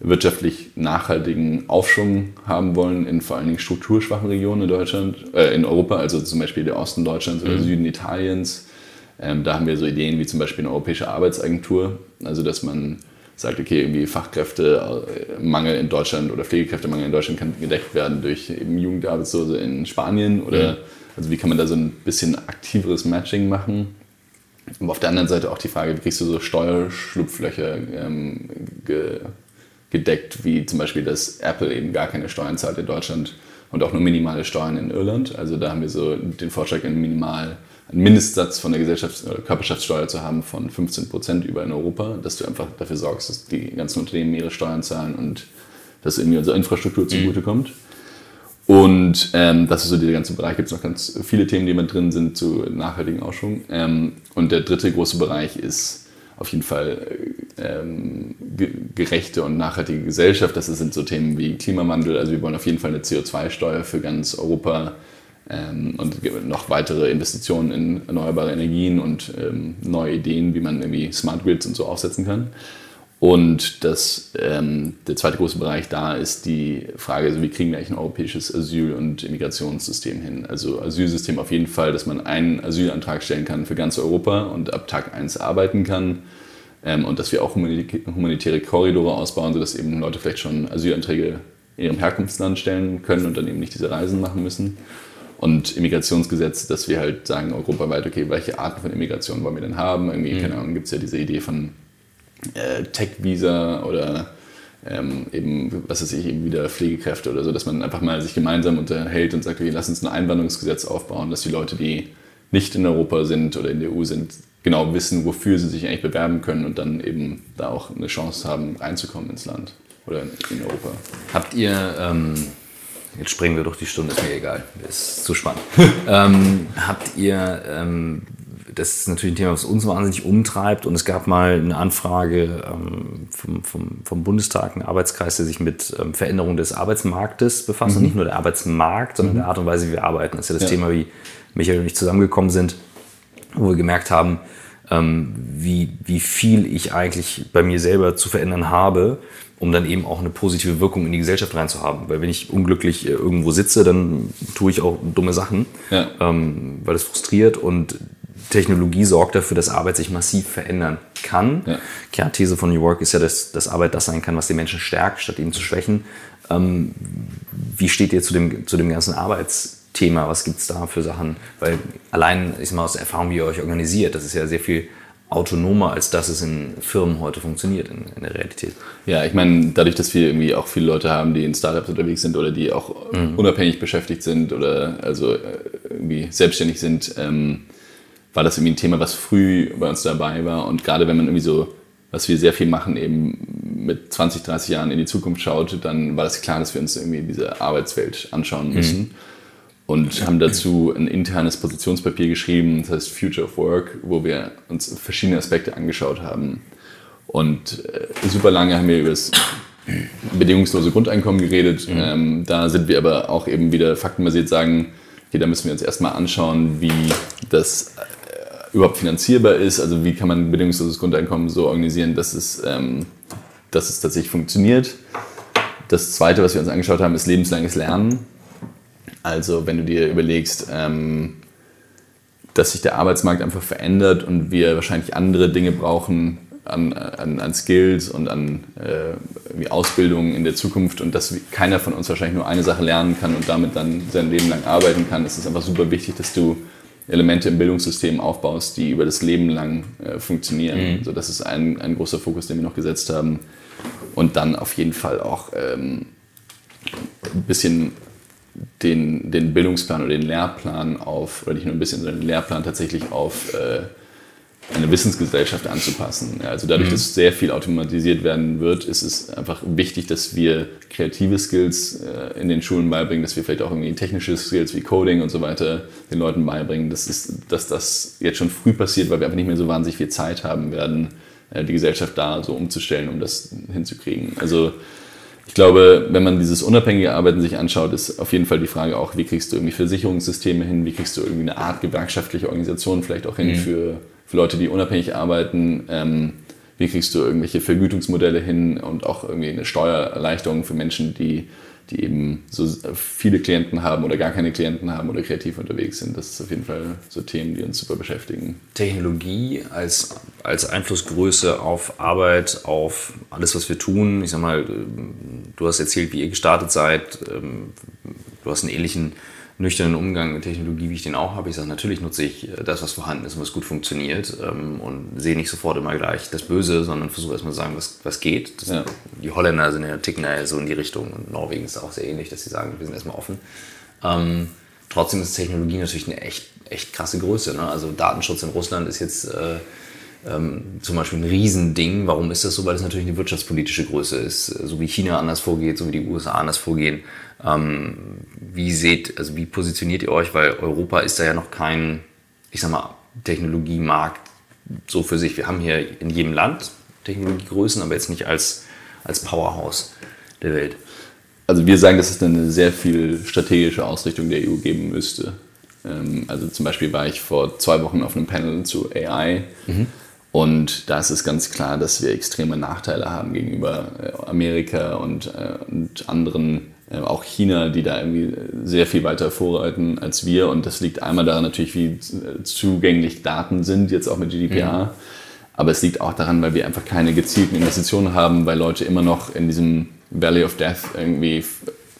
wirtschaftlich nachhaltigen Aufschwung haben wollen in vor allen Dingen strukturschwachen Regionen in Deutschland, äh, in Europa, also zum Beispiel der Osten Deutschlands oder mhm. Süden Italiens. Ähm, da haben wir so Ideen wie zum Beispiel eine europäische Arbeitsagentur, also dass man sagt, okay, irgendwie Fachkräftemangel in Deutschland oder Pflegekräftemangel in Deutschland kann gedeckt werden durch eben Jugendarbeitslose in Spanien oder mhm. also wie kann man da so ein bisschen aktiveres Matching machen? Aber auf der anderen Seite auch die Frage, wie kriegst du so Steuerschlupflöcher ähm, ge gedeckt, wie zum Beispiel, dass Apple eben gar keine Steuern zahlt in Deutschland und auch nur minimale Steuern in Irland. Also da haben wir so den Vorschlag, einen Minimal einen Mindestsatz von der Gesellschafts- oder Körperschaftssteuer zu haben von 15 Prozent über in Europa, dass du einfach dafür sorgst, dass die ganzen Unternehmen ihre Steuern zahlen und dass irgendwie unsere Infrastruktur mhm. Und ähm, das ist so dieser ganze Bereich. Gibt es noch ganz viele Themen, die mit drin sind zu nachhaltigen Ausschwung. Ähm, und der dritte große Bereich ist auf jeden Fall ähm, gerechte und nachhaltige Gesellschaft. Das sind so Themen wie Klimawandel. Also wir wollen auf jeden Fall eine CO2-Steuer für ganz Europa ähm, und noch weitere Investitionen in erneuerbare Energien und ähm, neue Ideen, wie man irgendwie Smart Grids und so aufsetzen kann. Und das, ähm, der zweite große Bereich da ist die Frage, also wie kriegen wir eigentlich ein europäisches Asyl- und Immigrationssystem hin? Also Asylsystem auf jeden Fall, dass man einen Asylantrag stellen kann für ganz Europa und ab Tag 1 arbeiten kann. Ähm, und dass wir auch humanitäre Korridore ausbauen, sodass eben Leute vielleicht schon Asylanträge in ihrem Herkunftsland stellen können und dann eben nicht diese Reisen machen müssen und Immigrationsgesetz, dass wir halt sagen europaweit, okay, welche Arten von Immigration wollen wir denn haben? Irgendwie, mhm. keine Ahnung, gibt es ja diese Idee von äh, Tech-Visa oder ähm, eben, was weiß ich, eben wieder Pflegekräfte oder so, dass man einfach mal sich gemeinsam unterhält und sagt, okay, lass uns ein Einwanderungsgesetz aufbauen, dass die Leute, die nicht in Europa sind oder in der EU sind, genau wissen, wofür sie sich eigentlich bewerben können und dann eben da auch eine Chance haben, reinzukommen ins Land oder in Europa. Habt ihr ähm Jetzt springen wir durch die Stunde, ist mir egal. Ist zu spannend. ähm, habt ihr, ähm, das ist natürlich ein Thema, was uns wahnsinnig umtreibt. Und es gab mal eine Anfrage ähm, vom, vom, vom, Bundestag, ein Arbeitskreis, der sich mit ähm, Veränderung des Arbeitsmarktes befasst. Mhm. Und nicht nur der Arbeitsmarkt, sondern mhm. der Art und Weise, wie wir arbeiten. Das ist ja das ja. Thema, wie Michael und ich zusammengekommen sind, wo wir gemerkt haben, ähm, wie, wie viel ich eigentlich bei mir selber zu verändern habe um dann eben auch eine positive Wirkung in die Gesellschaft reinzuhaben. Weil wenn ich unglücklich äh, irgendwo sitze, dann tue ich auch dumme Sachen, ja. ähm, weil das frustriert und Technologie sorgt dafür, dass Arbeit sich massiv verändern kann. Ja. Kernthese von New Work ist ja, dass, dass Arbeit das sein kann, was die Menschen stärkt, statt ihn zu schwächen. Ähm, wie steht ihr zu dem, zu dem ganzen Arbeitsthema? Was gibt es da für Sachen? Weil allein, ich sag mal aus der Erfahrung, wie ihr euch organisiert, das ist ja sehr viel autonomer, als dass es in Firmen heute funktioniert, in, in der Realität. Ja, ich meine, dadurch, dass wir irgendwie auch viele Leute haben, die in Startups unterwegs sind oder die auch mhm. unabhängig beschäftigt sind oder also äh, irgendwie selbstständig sind, ähm, war das irgendwie ein Thema, was früh bei uns dabei war. Und gerade wenn man irgendwie so, was wir sehr viel machen, eben mit 20, 30 Jahren in die Zukunft schaut, dann war das klar, dass wir uns irgendwie diese Arbeitswelt anschauen müssen. Mhm und haben dazu ein internes Positionspapier geschrieben, das heißt Future of Work, wo wir uns verschiedene Aspekte angeschaut haben. Und äh, super lange haben wir über das bedingungslose Grundeinkommen geredet. Mhm. Ähm, da sind wir aber auch eben wieder faktenbasiert sagen, okay, da müssen wir uns erstmal anschauen, wie das überhaupt finanzierbar ist. Also wie kann man ein bedingungsloses Grundeinkommen so organisieren, dass es, ähm, dass es tatsächlich funktioniert. Das Zweite, was wir uns angeschaut haben, ist lebenslanges Lernen. Also wenn du dir überlegst, ähm, dass sich der Arbeitsmarkt einfach verändert und wir wahrscheinlich andere Dinge brauchen an, an, an Skills und an äh, Ausbildung in der Zukunft und dass keiner von uns wahrscheinlich nur eine Sache lernen kann und damit dann sein Leben lang arbeiten kann. Es ist einfach super wichtig, dass du Elemente im Bildungssystem aufbaust, die über das Leben lang äh, funktionieren. Mhm. Also das ist ein, ein großer Fokus, den wir noch gesetzt haben. Und dann auf jeden Fall auch ähm, ein bisschen den, den Bildungsplan oder den Lehrplan auf, oder nicht nur ein bisschen, sondern den Lehrplan tatsächlich auf äh, eine Wissensgesellschaft anzupassen. Also dadurch, mhm. dass sehr viel automatisiert werden wird, ist es einfach wichtig, dass wir kreative Skills äh, in den Schulen beibringen, dass wir vielleicht auch irgendwie technische Skills wie Coding und so weiter den Leuten beibringen. Das ist, dass das jetzt schon früh passiert, weil wir einfach nicht mehr so wahnsinnig viel Zeit haben werden, äh, die Gesellschaft da so umzustellen, um das hinzukriegen. Also ich glaube, wenn man dieses unabhängige Arbeiten sich anschaut, ist auf jeden Fall die Frage auch, wie kriegst du irgendwie Versicherungssysteme hin, wie kriegst du irgendwie eine Art gewerkschaftliche Organisation vielleicht auch hin mhm. für für Leute, die unabhängig arbeiten, ähm, wie kriegst du irgendwelche Vergütungsmodelle hin und auch irgendwie eine Steuererleichterung für Menschen, die, die eben so viele Klienten haben oder gar keine Klienten haben oder kreativ unterwegs sind. Das ist auf jeden Fall so Themen, die uns super beschäftigen. Technologie als, als Einflussgröße auf Arbeit, auf alles, was wir tun. Ich sag mal, du hast erzählt, wie ihr gestartet seid. Ähm, du hast einen ähnlichen nüchternen Umgang mit Technologie, wie ich den auch habe. Ich sage, natürlich nutze ich äh, das, was vorhanden ist und was gut funktioniert ähm, und sehe nicht sofort immer gleich das Böse, sondern versuche erstmal zu sagen, was, was geht. Ja. Die Holländer sind ja, ticken ja so in die Richtung und Norwegen ist auch sehr ähnlich, dass sie sagen, wir sind erstmal offen. Ähm, trotzdem ist Technologie natürlich eine echt, echt krasse Größe. Ne? Also Datenschutz in Russland ist jetzt äh, ähm, zum Beispiel ein Riesending. Warum ist das so? Weil es natürlich eine wirtschaftspolitische Größe ist. So wie China anders vorgeht, so wie die USA anders vorgehen. Ähm, wie seht, also wie positioniert ihr euch? Weil Europa ist da ja noch kein, ich sag mal, Technologiemarkt so für sich. Wir haben hier in jedem Land Technologiegrößen, aber jetzt nicht als, als Powerhouse der Welt. Also wir sagen, dass es eine sehr viel strategische Ausrichtung der EU geben müsste. Ähm, also zum Beispiel war ich vor zwei Wochen auf einem Panel zu AI. Mhm. Und da ist es ganz klar, dass wir extreme Nachteile haben gegenüber äh, Amerika und, äh, und anderen äh, auch China, die da irgendwie sehr viel weiter vorreiten als wir. Und das liegt einmal daran natürlich, wie äh, zugänglich Daten sind, jetzt auch mit GDPR. Mhm. Aber es liegt auch daran, weil wir einfach keine gezielten Investitionen haben, weil Leute immer noch in diesem Valley of Death irgendwie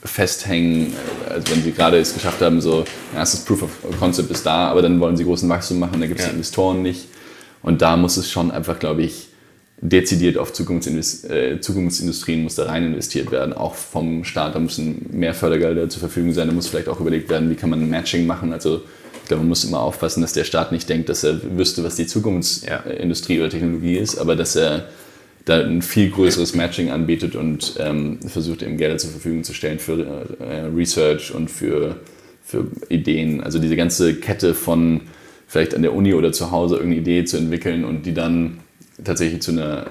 festhängen, äh, also wenn sie gerade es geschafft haben, so erstes Proof of Concept ist da, aber dann wollen sie großen Wachstum machen, da gibt es ja. Investoren nicht. Und da muss es schon einfach, glaube ich, dezidiert auf Zukunftsinvest äh, Zukunftsindustrien muss da rein investiert werden, auch vom Staat. Da müssen mehr Fördergelder zur Verfügung sein. Da muss vielleicht auch überlegt werden, wie kann man ein Matching machen. Also ich glaube, man muss immer aufpassen, dass der Staat nicht denkt, dass er wüsste, was die Zukunftsindustrie ja. oder Technologie ist, aber dass er da ein viel größeres Matching anbietet und ähm, versucht eben Gelder zur Verfügung zu stellen für äh, Research und für, für Ideen. Also diese ganze Kette von vielleicht an der Uni oder zu Hause irgendeine Idee zu entwickeln und die dann tatsächlich zu einer,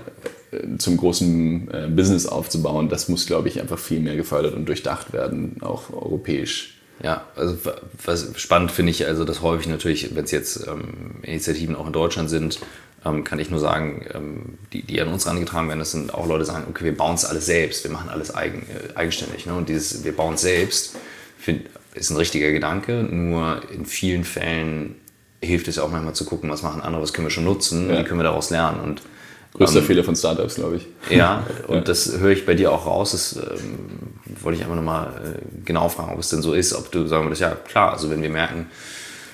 äh, zum großen äh, Business aufzubauen, das muss, glaube ich, einfach viel mehr gefördert und durchdacht werden, auch europäisch. Ja, also was spannend finde ich, also dass häufig natürlich, wenn es jetzt ähm, Initiativen auch in Deutschland sind, ähm, kann ich nur sagen, ähm, die, die an uns herangetragen werden, das sind auch Leute, die sagen, okay, wir bauen es alles selbst, wir machen alles eigen, äh, eigenständig. Ne? Und dieses, wir bauen es selbst, find, ist ein richtiger Gedanke, nur in vielen Fällen hilft es ja auch manchmal zu gucken, was machen andere, was können wir schon nutzen, ja. wie können wir daraus lernen. Und, Größter ähm, Fehler von Startups, glaube ich. Ja, und ja. das höre ich bei dir auch raus. Das ähm, wollte ich einfach nochmal äh, genau fragen, ob es denn so ist, ob du sagen würdest, ja klar, also wenn wir merken,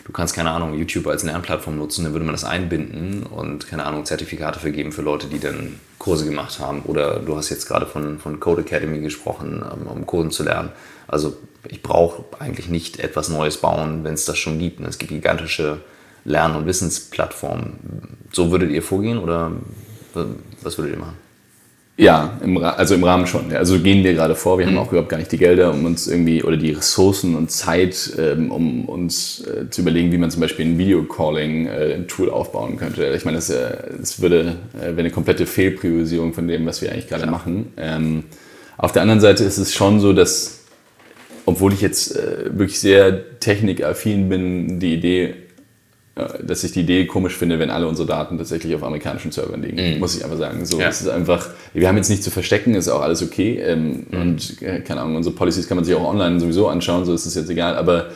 du kannst, keine Ahnung, YouTube als Lernplattform nutzen, dann würde man das einbinden und, keine Ahnung, Zertifikate vergeben für Leute, die dann Kurse gemacht haben. Oder du hast jetzt gerade von, von Code Academy gesprochen, ähm, um Coden zu lernen. Also ich brauche eigentlich nicht etwas Neues bauen, wenn es das schon gibt. Es gibt gigantische Lern- und Wissensplattformen. So würdet ihr vorgehen oder was würdet ihr machen? Ja, im, also im Rahmen schon. Also gehen wir gerade vor. Wir mhm. haben auch überhaupt gar nicht die Gelder, um uns irgendwie oder die Ressourcen und Zeit, ähm, um uns äh, zu überlegen, wie man zum Beispiel ein Video-Calling-Tool äh, aufbauen könnte. Ich meine, das, äh, das würde äh, wäre eine komplette Fehlpriorisierung von dem, was wir eigentlich gerade machen. Ähm, auf der anderen Seite ist es schon so, dass, obwohl ich jetzt äh, wirklich sehr technikaffin bin, die Idee dass ich die Idee komisch finde, wenn alle unsere Daten tatsächlich auf amerikanischen Servern liegen. Mhm. Muss ich einfach sagen. So, ja. es ist einfach, wir haben jetzt nichts zu verstecken, ist auch alles okay. Ähm, mhm. Und äh, keine Ahnung, unsere Policies kann man sich auch online sowieso anschauen, so ist es jetzt egal. Aber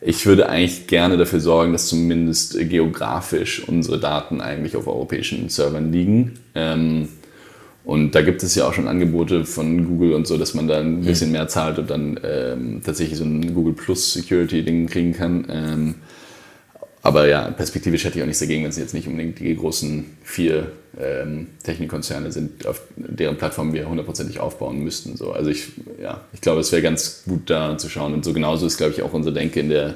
ich würde eigentlich gerne dafür sorgen, dass zumindest geografisch unsere Daten eigentlich auf europäischen Servern liegen. Ähm, und da gibt es ja auch schon Angebote von Google und so, dass man da ein bisschen mehr zahlt und dann ähm, tatsächlich so ein Google Plus Security Ding kriegen kann. Aber ja, perspektivisch hätte ich auch nichts dagegen, wenn es jetzt nicht unbedingt die großen vier ähm, Technikkonzerne sind, auf deren Plattform wir hundertprozentig aufbauen müssten. So. Also ich, ja, ich glaube, es wäre ganz gut da zu schauen. Und so genauso ist, glaube ich, auch unsere Denke in der,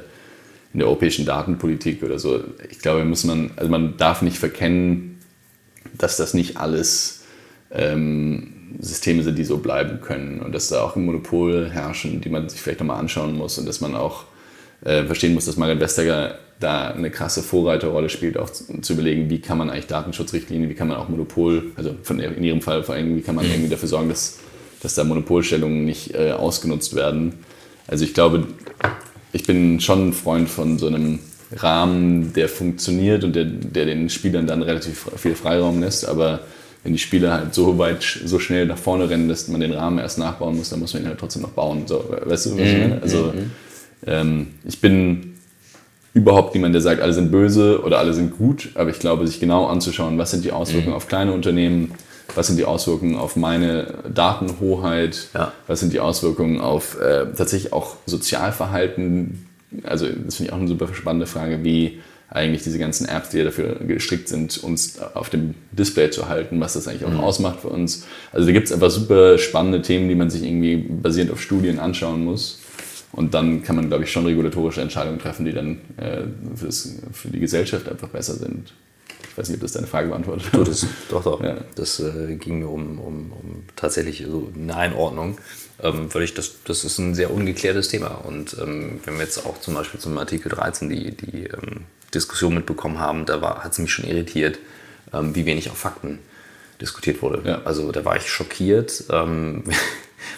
in der europäischen Datenpolitik oder so. Ich glaube, muss man, also man darf nicht verkennen, dass das nicht alles ähm, Systeme sind, die so bleiben können und dass da auch ein Monopol herrschen, die man sich vielleicht nochmal anschauen muss und dass man auch äh, verstehen muss, dass Margaret Vestager da eine krasse Vorreiterrolle spielt, auch zu, zu, überlegen, wie kann man eigentlich Datenschutzrichtlinien, wie kann man auch Monopol, also von, in ihrem Fall vor allem, wie kann man mhm. irgendwie dafür sorgen, dass, dass da Monopolstellungen nicht äh, ausgenutzt werden. Also ich glaube, ich bin schon ein Freund von so einem Rahmen, der funktioniert und der, der den Spielern dann relativ viel Freiraum lässt, aber wenn die Spieler halt so weit, so schnell nach vorne rennen, dass man den Rahmen erst nachbauen muss, dann muss man ihn halt trotzdem noch bauen. So, weißt du, was ich mhm. meine? Also mhm. Ähm, ich bin überhaupt niemand, der sagt, alle sind böse oder alle sind gut, aber ich glaube, sich genau anzuschauen, was sind die Auswirkungen mhm. auf kleine Unternehmen, was sind die Auswirkungen auf meine Datenhoheit, ja. was sind die Auswirkungen auf äh, tatsächlich auch Sozialverhalten. Also das finde ich auch eine super spannende Frage, wie eigentlich diese ganzen Apps, die ja dafür gestrickt sind, uns auf dem Display zu halten, was das eigentlich auch mhm. ausmacht für uns. Also da gibt es einfach super spannende Themen, die man sich irgendwie basierend auf Studien anschauen muss. Und dann kann man, glaube ich, schon regulatorische Entscheidungen treffen, die dann äh, für, das, für, die Gesellschaft einfach besser sind. Ich weiß nicht, ob das deine Frage beantwortet. Du, das, doch, doch. Ja. Das äh, ging mir um, um, um, tatsächlich so eine Einordnung, ähm, ich das, das ist ein sehr ungeklärtes Thema. Und ähm, wenn wir jetzt auch zum Beispiel zum Artikel 13 die, die ähm, Diskussion mitbekommen haben, da hat es mich schon irritiert, ähm, wie wenig auf Fakten diskutiert wurde. Ja. Also da war ich schockiert ähm,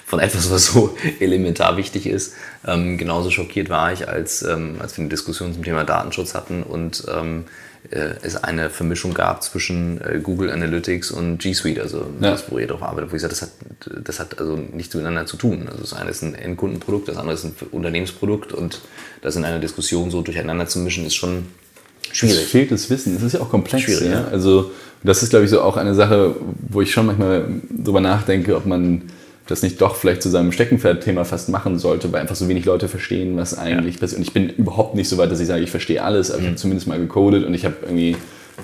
von etwas, was so elementar wichtig ist. Ähm, genauso schockiert war ich, als, ähm, als wir eine Diskussion zum Thema Datenschutz hatten und ähm, äh, es eine Vermischung gab zwischen äh, Google Analytics und G Suite, also ja. das, wo ihr drauf arbeitet, wo ich sage, das hat, das hat also nichts miteinander zu tun. Also das eine ist ein Endkundenprodukt, das andere ist ein Unternehmensprodukt und das in einer Diskussion so durcheinander zu mischen, ist schon schwierig. Es fehlt das Wissen, es ist ja auch komplex. Schwierig, ja? Also das ist, glaube ich, so auch eine Sache, wo ich schon manchmal drüber nachdenke, ob man das nicht doch vielleicht zu seinem Steckenpferd-Thema fast machen sollte, weil einfach so wenig Leute verstehen, was eigentlich ja. passiert. Und ich bin überhaupt nicht so weit, dass ich sage, ich verstehe alles, aber mhm. ich habe zumindest mal gecodet und ich habe irgendwie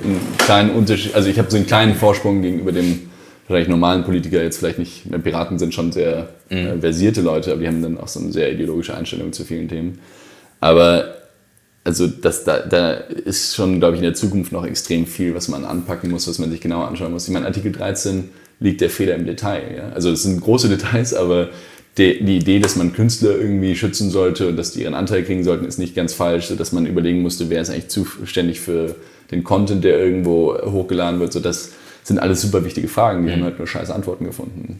einen kleinen Unterschied, also ich habe so einen kleinen Vorsprung gegenüber dem vielleicht normalen Politiker, jetzt vielleicht nicht, Piraten sind schon sehr mhm. äh, versierte Leute, aber die haben dann auch so eine sehr ideologische Einstellung zu vielen Themen. Aber also das, da, da ist schon, glaube ich, in der Zukunft noch extrem viel, was man anpacken muss, was man sich genau anschauen muss. Ich meine, Artikel 13 liegt der Fehler im Detail. Ja? Also es sind große Details, aber die, die, Idee, dass man Künstler irgendwie schützen sollte und dass die ihren Anteil kriegen sollten, ist nicht ganz falsch, sodass man überlegen musste, wer ist eigentlich zuständig für den Content, der irgendwo hochgeladen wird. So, das sind alles super wichtige Fragen, die mhm. haben halt nur scheiß Antworten gefunden.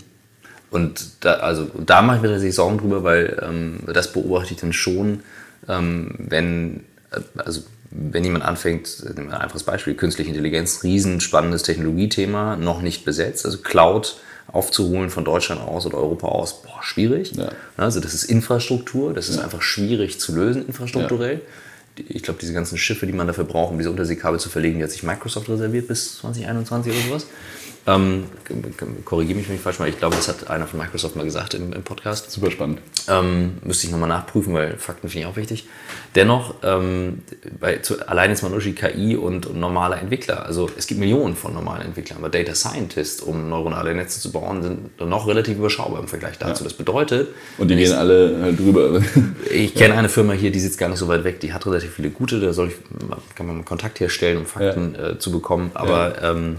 Und da, also, da mache ich mir tatsächlich Sorgen drüber, weil ähm, das beobachte ich dann schon, ähm, wenn, äh, also wenn jemand anfängt, ein einfaches Beispiel, künstliche Intelligenz, riesenspannendes Technologiethema, noch nicht besetzt, also Cloud aufzuholen von Deutschland aus oder Europa aus, boah, schwierig. Ja. Also das ist Infrastruktur, das ist ja. einfach schwierig zu lösen infrastrukturell. Ja. Ich glaube, diese ganzen Schiffe, die man dafür braucht, um diese Unterseekabel zu verlegen, die hat sich Microsoft reserviert bis 2021 oder sowas. Ähm, Korrigiere mich, wenn ich falsch mache. Ich glaube, das hat einer von Microsoft mal gesagt im, im Podcast. Super spannend. Ähm, müsste ich nochmal nachprüfen, weil Fakten finde ich auch wichtig. Dennoch, ähm, bei, zu, allein jetzt mal nur KI und, und normale Entwickler. Also es gibt Millionen von normalen Entwicklern, aber Data Scientists, um neuronale Netze zu bauen, sind noch relativ überschaubar im Vergleich dazu. Ja. Das bedeutet. Und die gehen alle halt drüber. ich kenne ja. eine Firma hier, die sitzt gar nicht so weit weg, die hat relativ viele gute, da soll ich, kann man Kontakt herstellen, um Fakten ja. äh, zu bekommen. Aber ähm,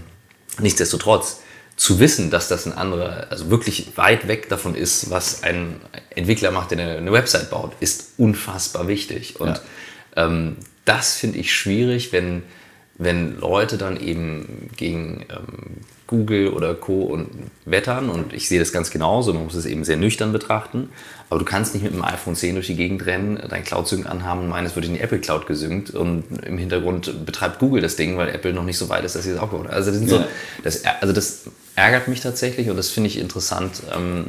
Nichtsdestotrotz, zu wissen, dass das ein anderer, also wirklich weit weg davon ist, was ein Entwickler macht, der eine, Website baut, ist unfassbar wichtig. Und ja. ähm, das finde ich schwierig, wenn, wenn Leute dann eben gegen ähm, Google oder Co. und wettern. Und ich sehe das ganz genauso, man muss es eben sehr nüchtern betrachten. Aber du kannst nicht mit einem iPhone 10 durch die Gegend rennen, dein Cloud-Sync anhaben und meinen, es wird in die Apple Cloud gesynkt und im Hintergrund betreibt Google das Ding, weil Apple noch nicht so weit ist, dass sie es auch gemacht Also das, ja. so, das, also das ärgert mich tatsächlich und das finde ich interessant, ähm,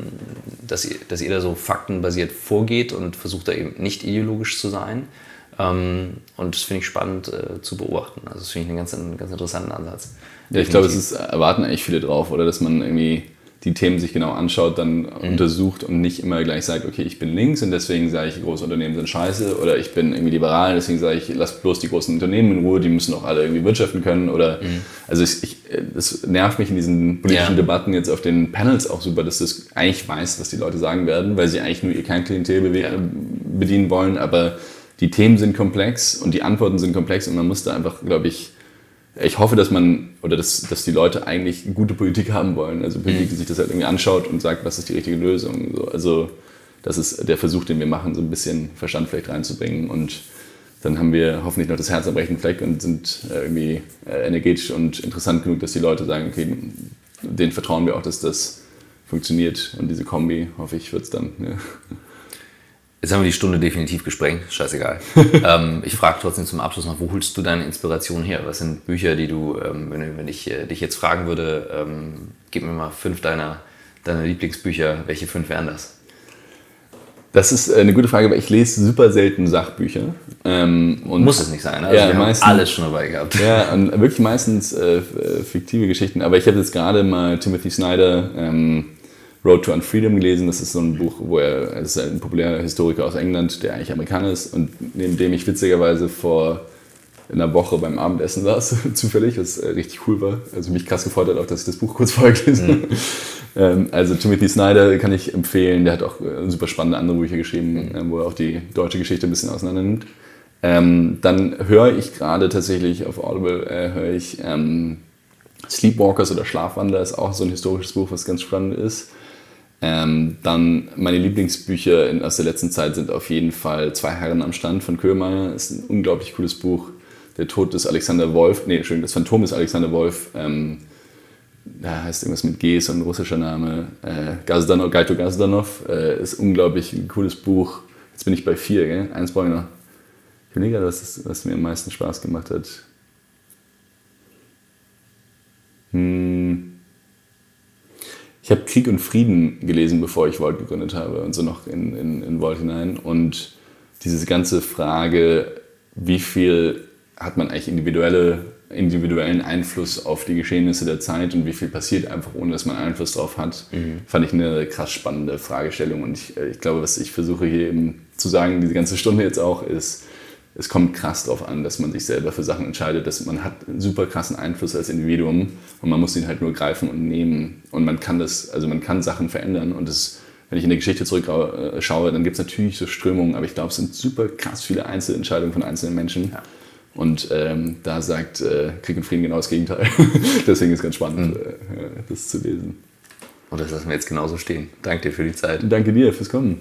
dass ihr, dass ihr da so faktenbasiert vorgeht und versucht da eben nicht ideologisch zu sein. Ähm, und das finde ich spannend äh, zu beobachten. Also das finde ich einen ganz, einen ganz interessanten Ansatz. Ja, ich glaube, es ist, erwarten eigentlich viele drauf, oder dass man irgendwie die Themen sich genau anschaut, dann mhm. untersucht und nicht immer gleich sagt, okay, ich bin links und deswegen sage ich, große Unternehmen sind scheiße oder ich bin irgendwie liberal, deswegen sage ich, lass bloß die großen Unternehmen in Ruhe, die müssen auch alle irgendwie wirtschaften können oder mhm. also ich, ich, das nervt mich in diesen politischen ja. Debatten jetzt auf den Panels auch super, dass das eigentlich weiß, was die Leute sagen werden, weil sie eigentlich nur ihr Kernklientel ja. bedienen wollen, aber die Themen sind komplex und die Antworten sind komplex und man muss da einfach, glaube ich, ich hoffe, dass man oder dass, dass die Leute eigentlich gute Politik haben wollen. Also Politik, die mhm. sich das halt irgendwie anschaut und sagt, was ist die richtige Lösung. So, also das ist der Versuch, den wir machen, so ein bisschen Verstand vielleicht reinzubringen. Und dann haben wir hoffentlich noch das Herz am rechten Fleck und sind äh, irgendwie äh, energetisch und interessant genug, dass die Leute sagen, okay, denen vertrauen wir auch, dass das funktioniert. Und diese Kombi, hoffe ich, wird es dann. Ja. Jetzt haben wir die Stunde definitiv gesprengt, scheißegal. ähm, ich frage trotzdem zum Abschluss noch, wo holst du deine Inspiration her? Was sind Bücher, die du, ähm, wenn, wenn, ich äh, dich jetzt fragen würde, ähm, gib mir mal fünf deiner, deiner Lieblingsbücher, welche fünf wären das? Das ist eine gute Frage, weil ich lese super selten Sachbücher. Ähm, Muss es nicht sein, also ja, wir meistens, haben alles schon dabei gehabt. Ja, und wirklich meistens äh, fiktive Geschichten. Aber ich habe jetzt gerade mal Timothy Snyder ähm, Road to Unfreedom gelesen. Das ist so ein Buch, wo er, er ist ein populärer Historiker aus England, der eigentlich Amerikaner ist und neben dem ich witzigerweise vor einer Woche beim Abendessen saß, zufällig, was äh, richtig cool war. Also mich krass gefreut hat auch, dass ich das Buch kurz vorher gelesen habe. Mhm. Ähm, also Timothy Snyder kann ich empfehlen, der hat auch äh, super spannende andere Bücher geschrieben, mhm. wo er auch die deutsche Geschichte ein bisschen auseinander nimmt. Ähm, dann höre ich gerade tatsächlich auf Audible, äh, höre ich ähm, Sleepwalkers oder Schlafwandler ist auch so ein historisches Buch, was ganz spannend ist. Ähm, dann meine Lieblingsbücher in, aus der letzten Zeit sind auf jeden Fall Zwei Herren am Stand von Köhlmeier. Ist ein unglaublich cooles Buch. Der Tod des Alexander Wolf, nee, Entschuldigung, das Phantom des Alexander Wolf. Ähm, da heißt irgendwas mit G, ist ein russischer Name. Äh, Gazdanov, Gaito Gazdanov äh, ist unglaublich ein cooles Buch. Jetzt bin ich bei vier, gell? Eins brauche ich noch. Ich überlege gerade, was, was mir am meisten Spaß gemacht hat. Hm. Ich habe Krieg und Frieden gelesen, bevor ich Volt gegründet habe und so noch in, in, in Volt hinein. Und diese ganze Frage, wie viel hat man eigentlich individuelle, individuellen Einfluss auf die Geschehnisse der Zeit und wie viel passiert einfach, ohne dass man Einfluss drauf hat, mhm. fand ich eine krass spannende Fragestellung. Und ich, ich glaube, was ich versuche hier eben zu sagen, diese ganze Stunde jetzt auch, ist, es kommt krass darauf an, dass man sich selber für Sachen entscheidet, dass man hat einen super krassen Einfluss als Individuum und man muss ihn halt nur greifen und nehmen und man kann das, also man kann Sachen verändern und das, wenn ich in der Geschichte zurückschaue, dann gibt es natürlich so Strömungen, aber ich glaube, es sind super krass viele Einzelentscheidungen von einzelnen Menschen. Ja. Und ähm, da sagt äh, Krieg und Frieden genau das Gegenteil. Deswegen ist es ganz spannend, mhm. äh, das zu lesen. Und das lassen wir jetzt genauso stehen. Danke dir für die Zeit. Danke dir fürs Kommen.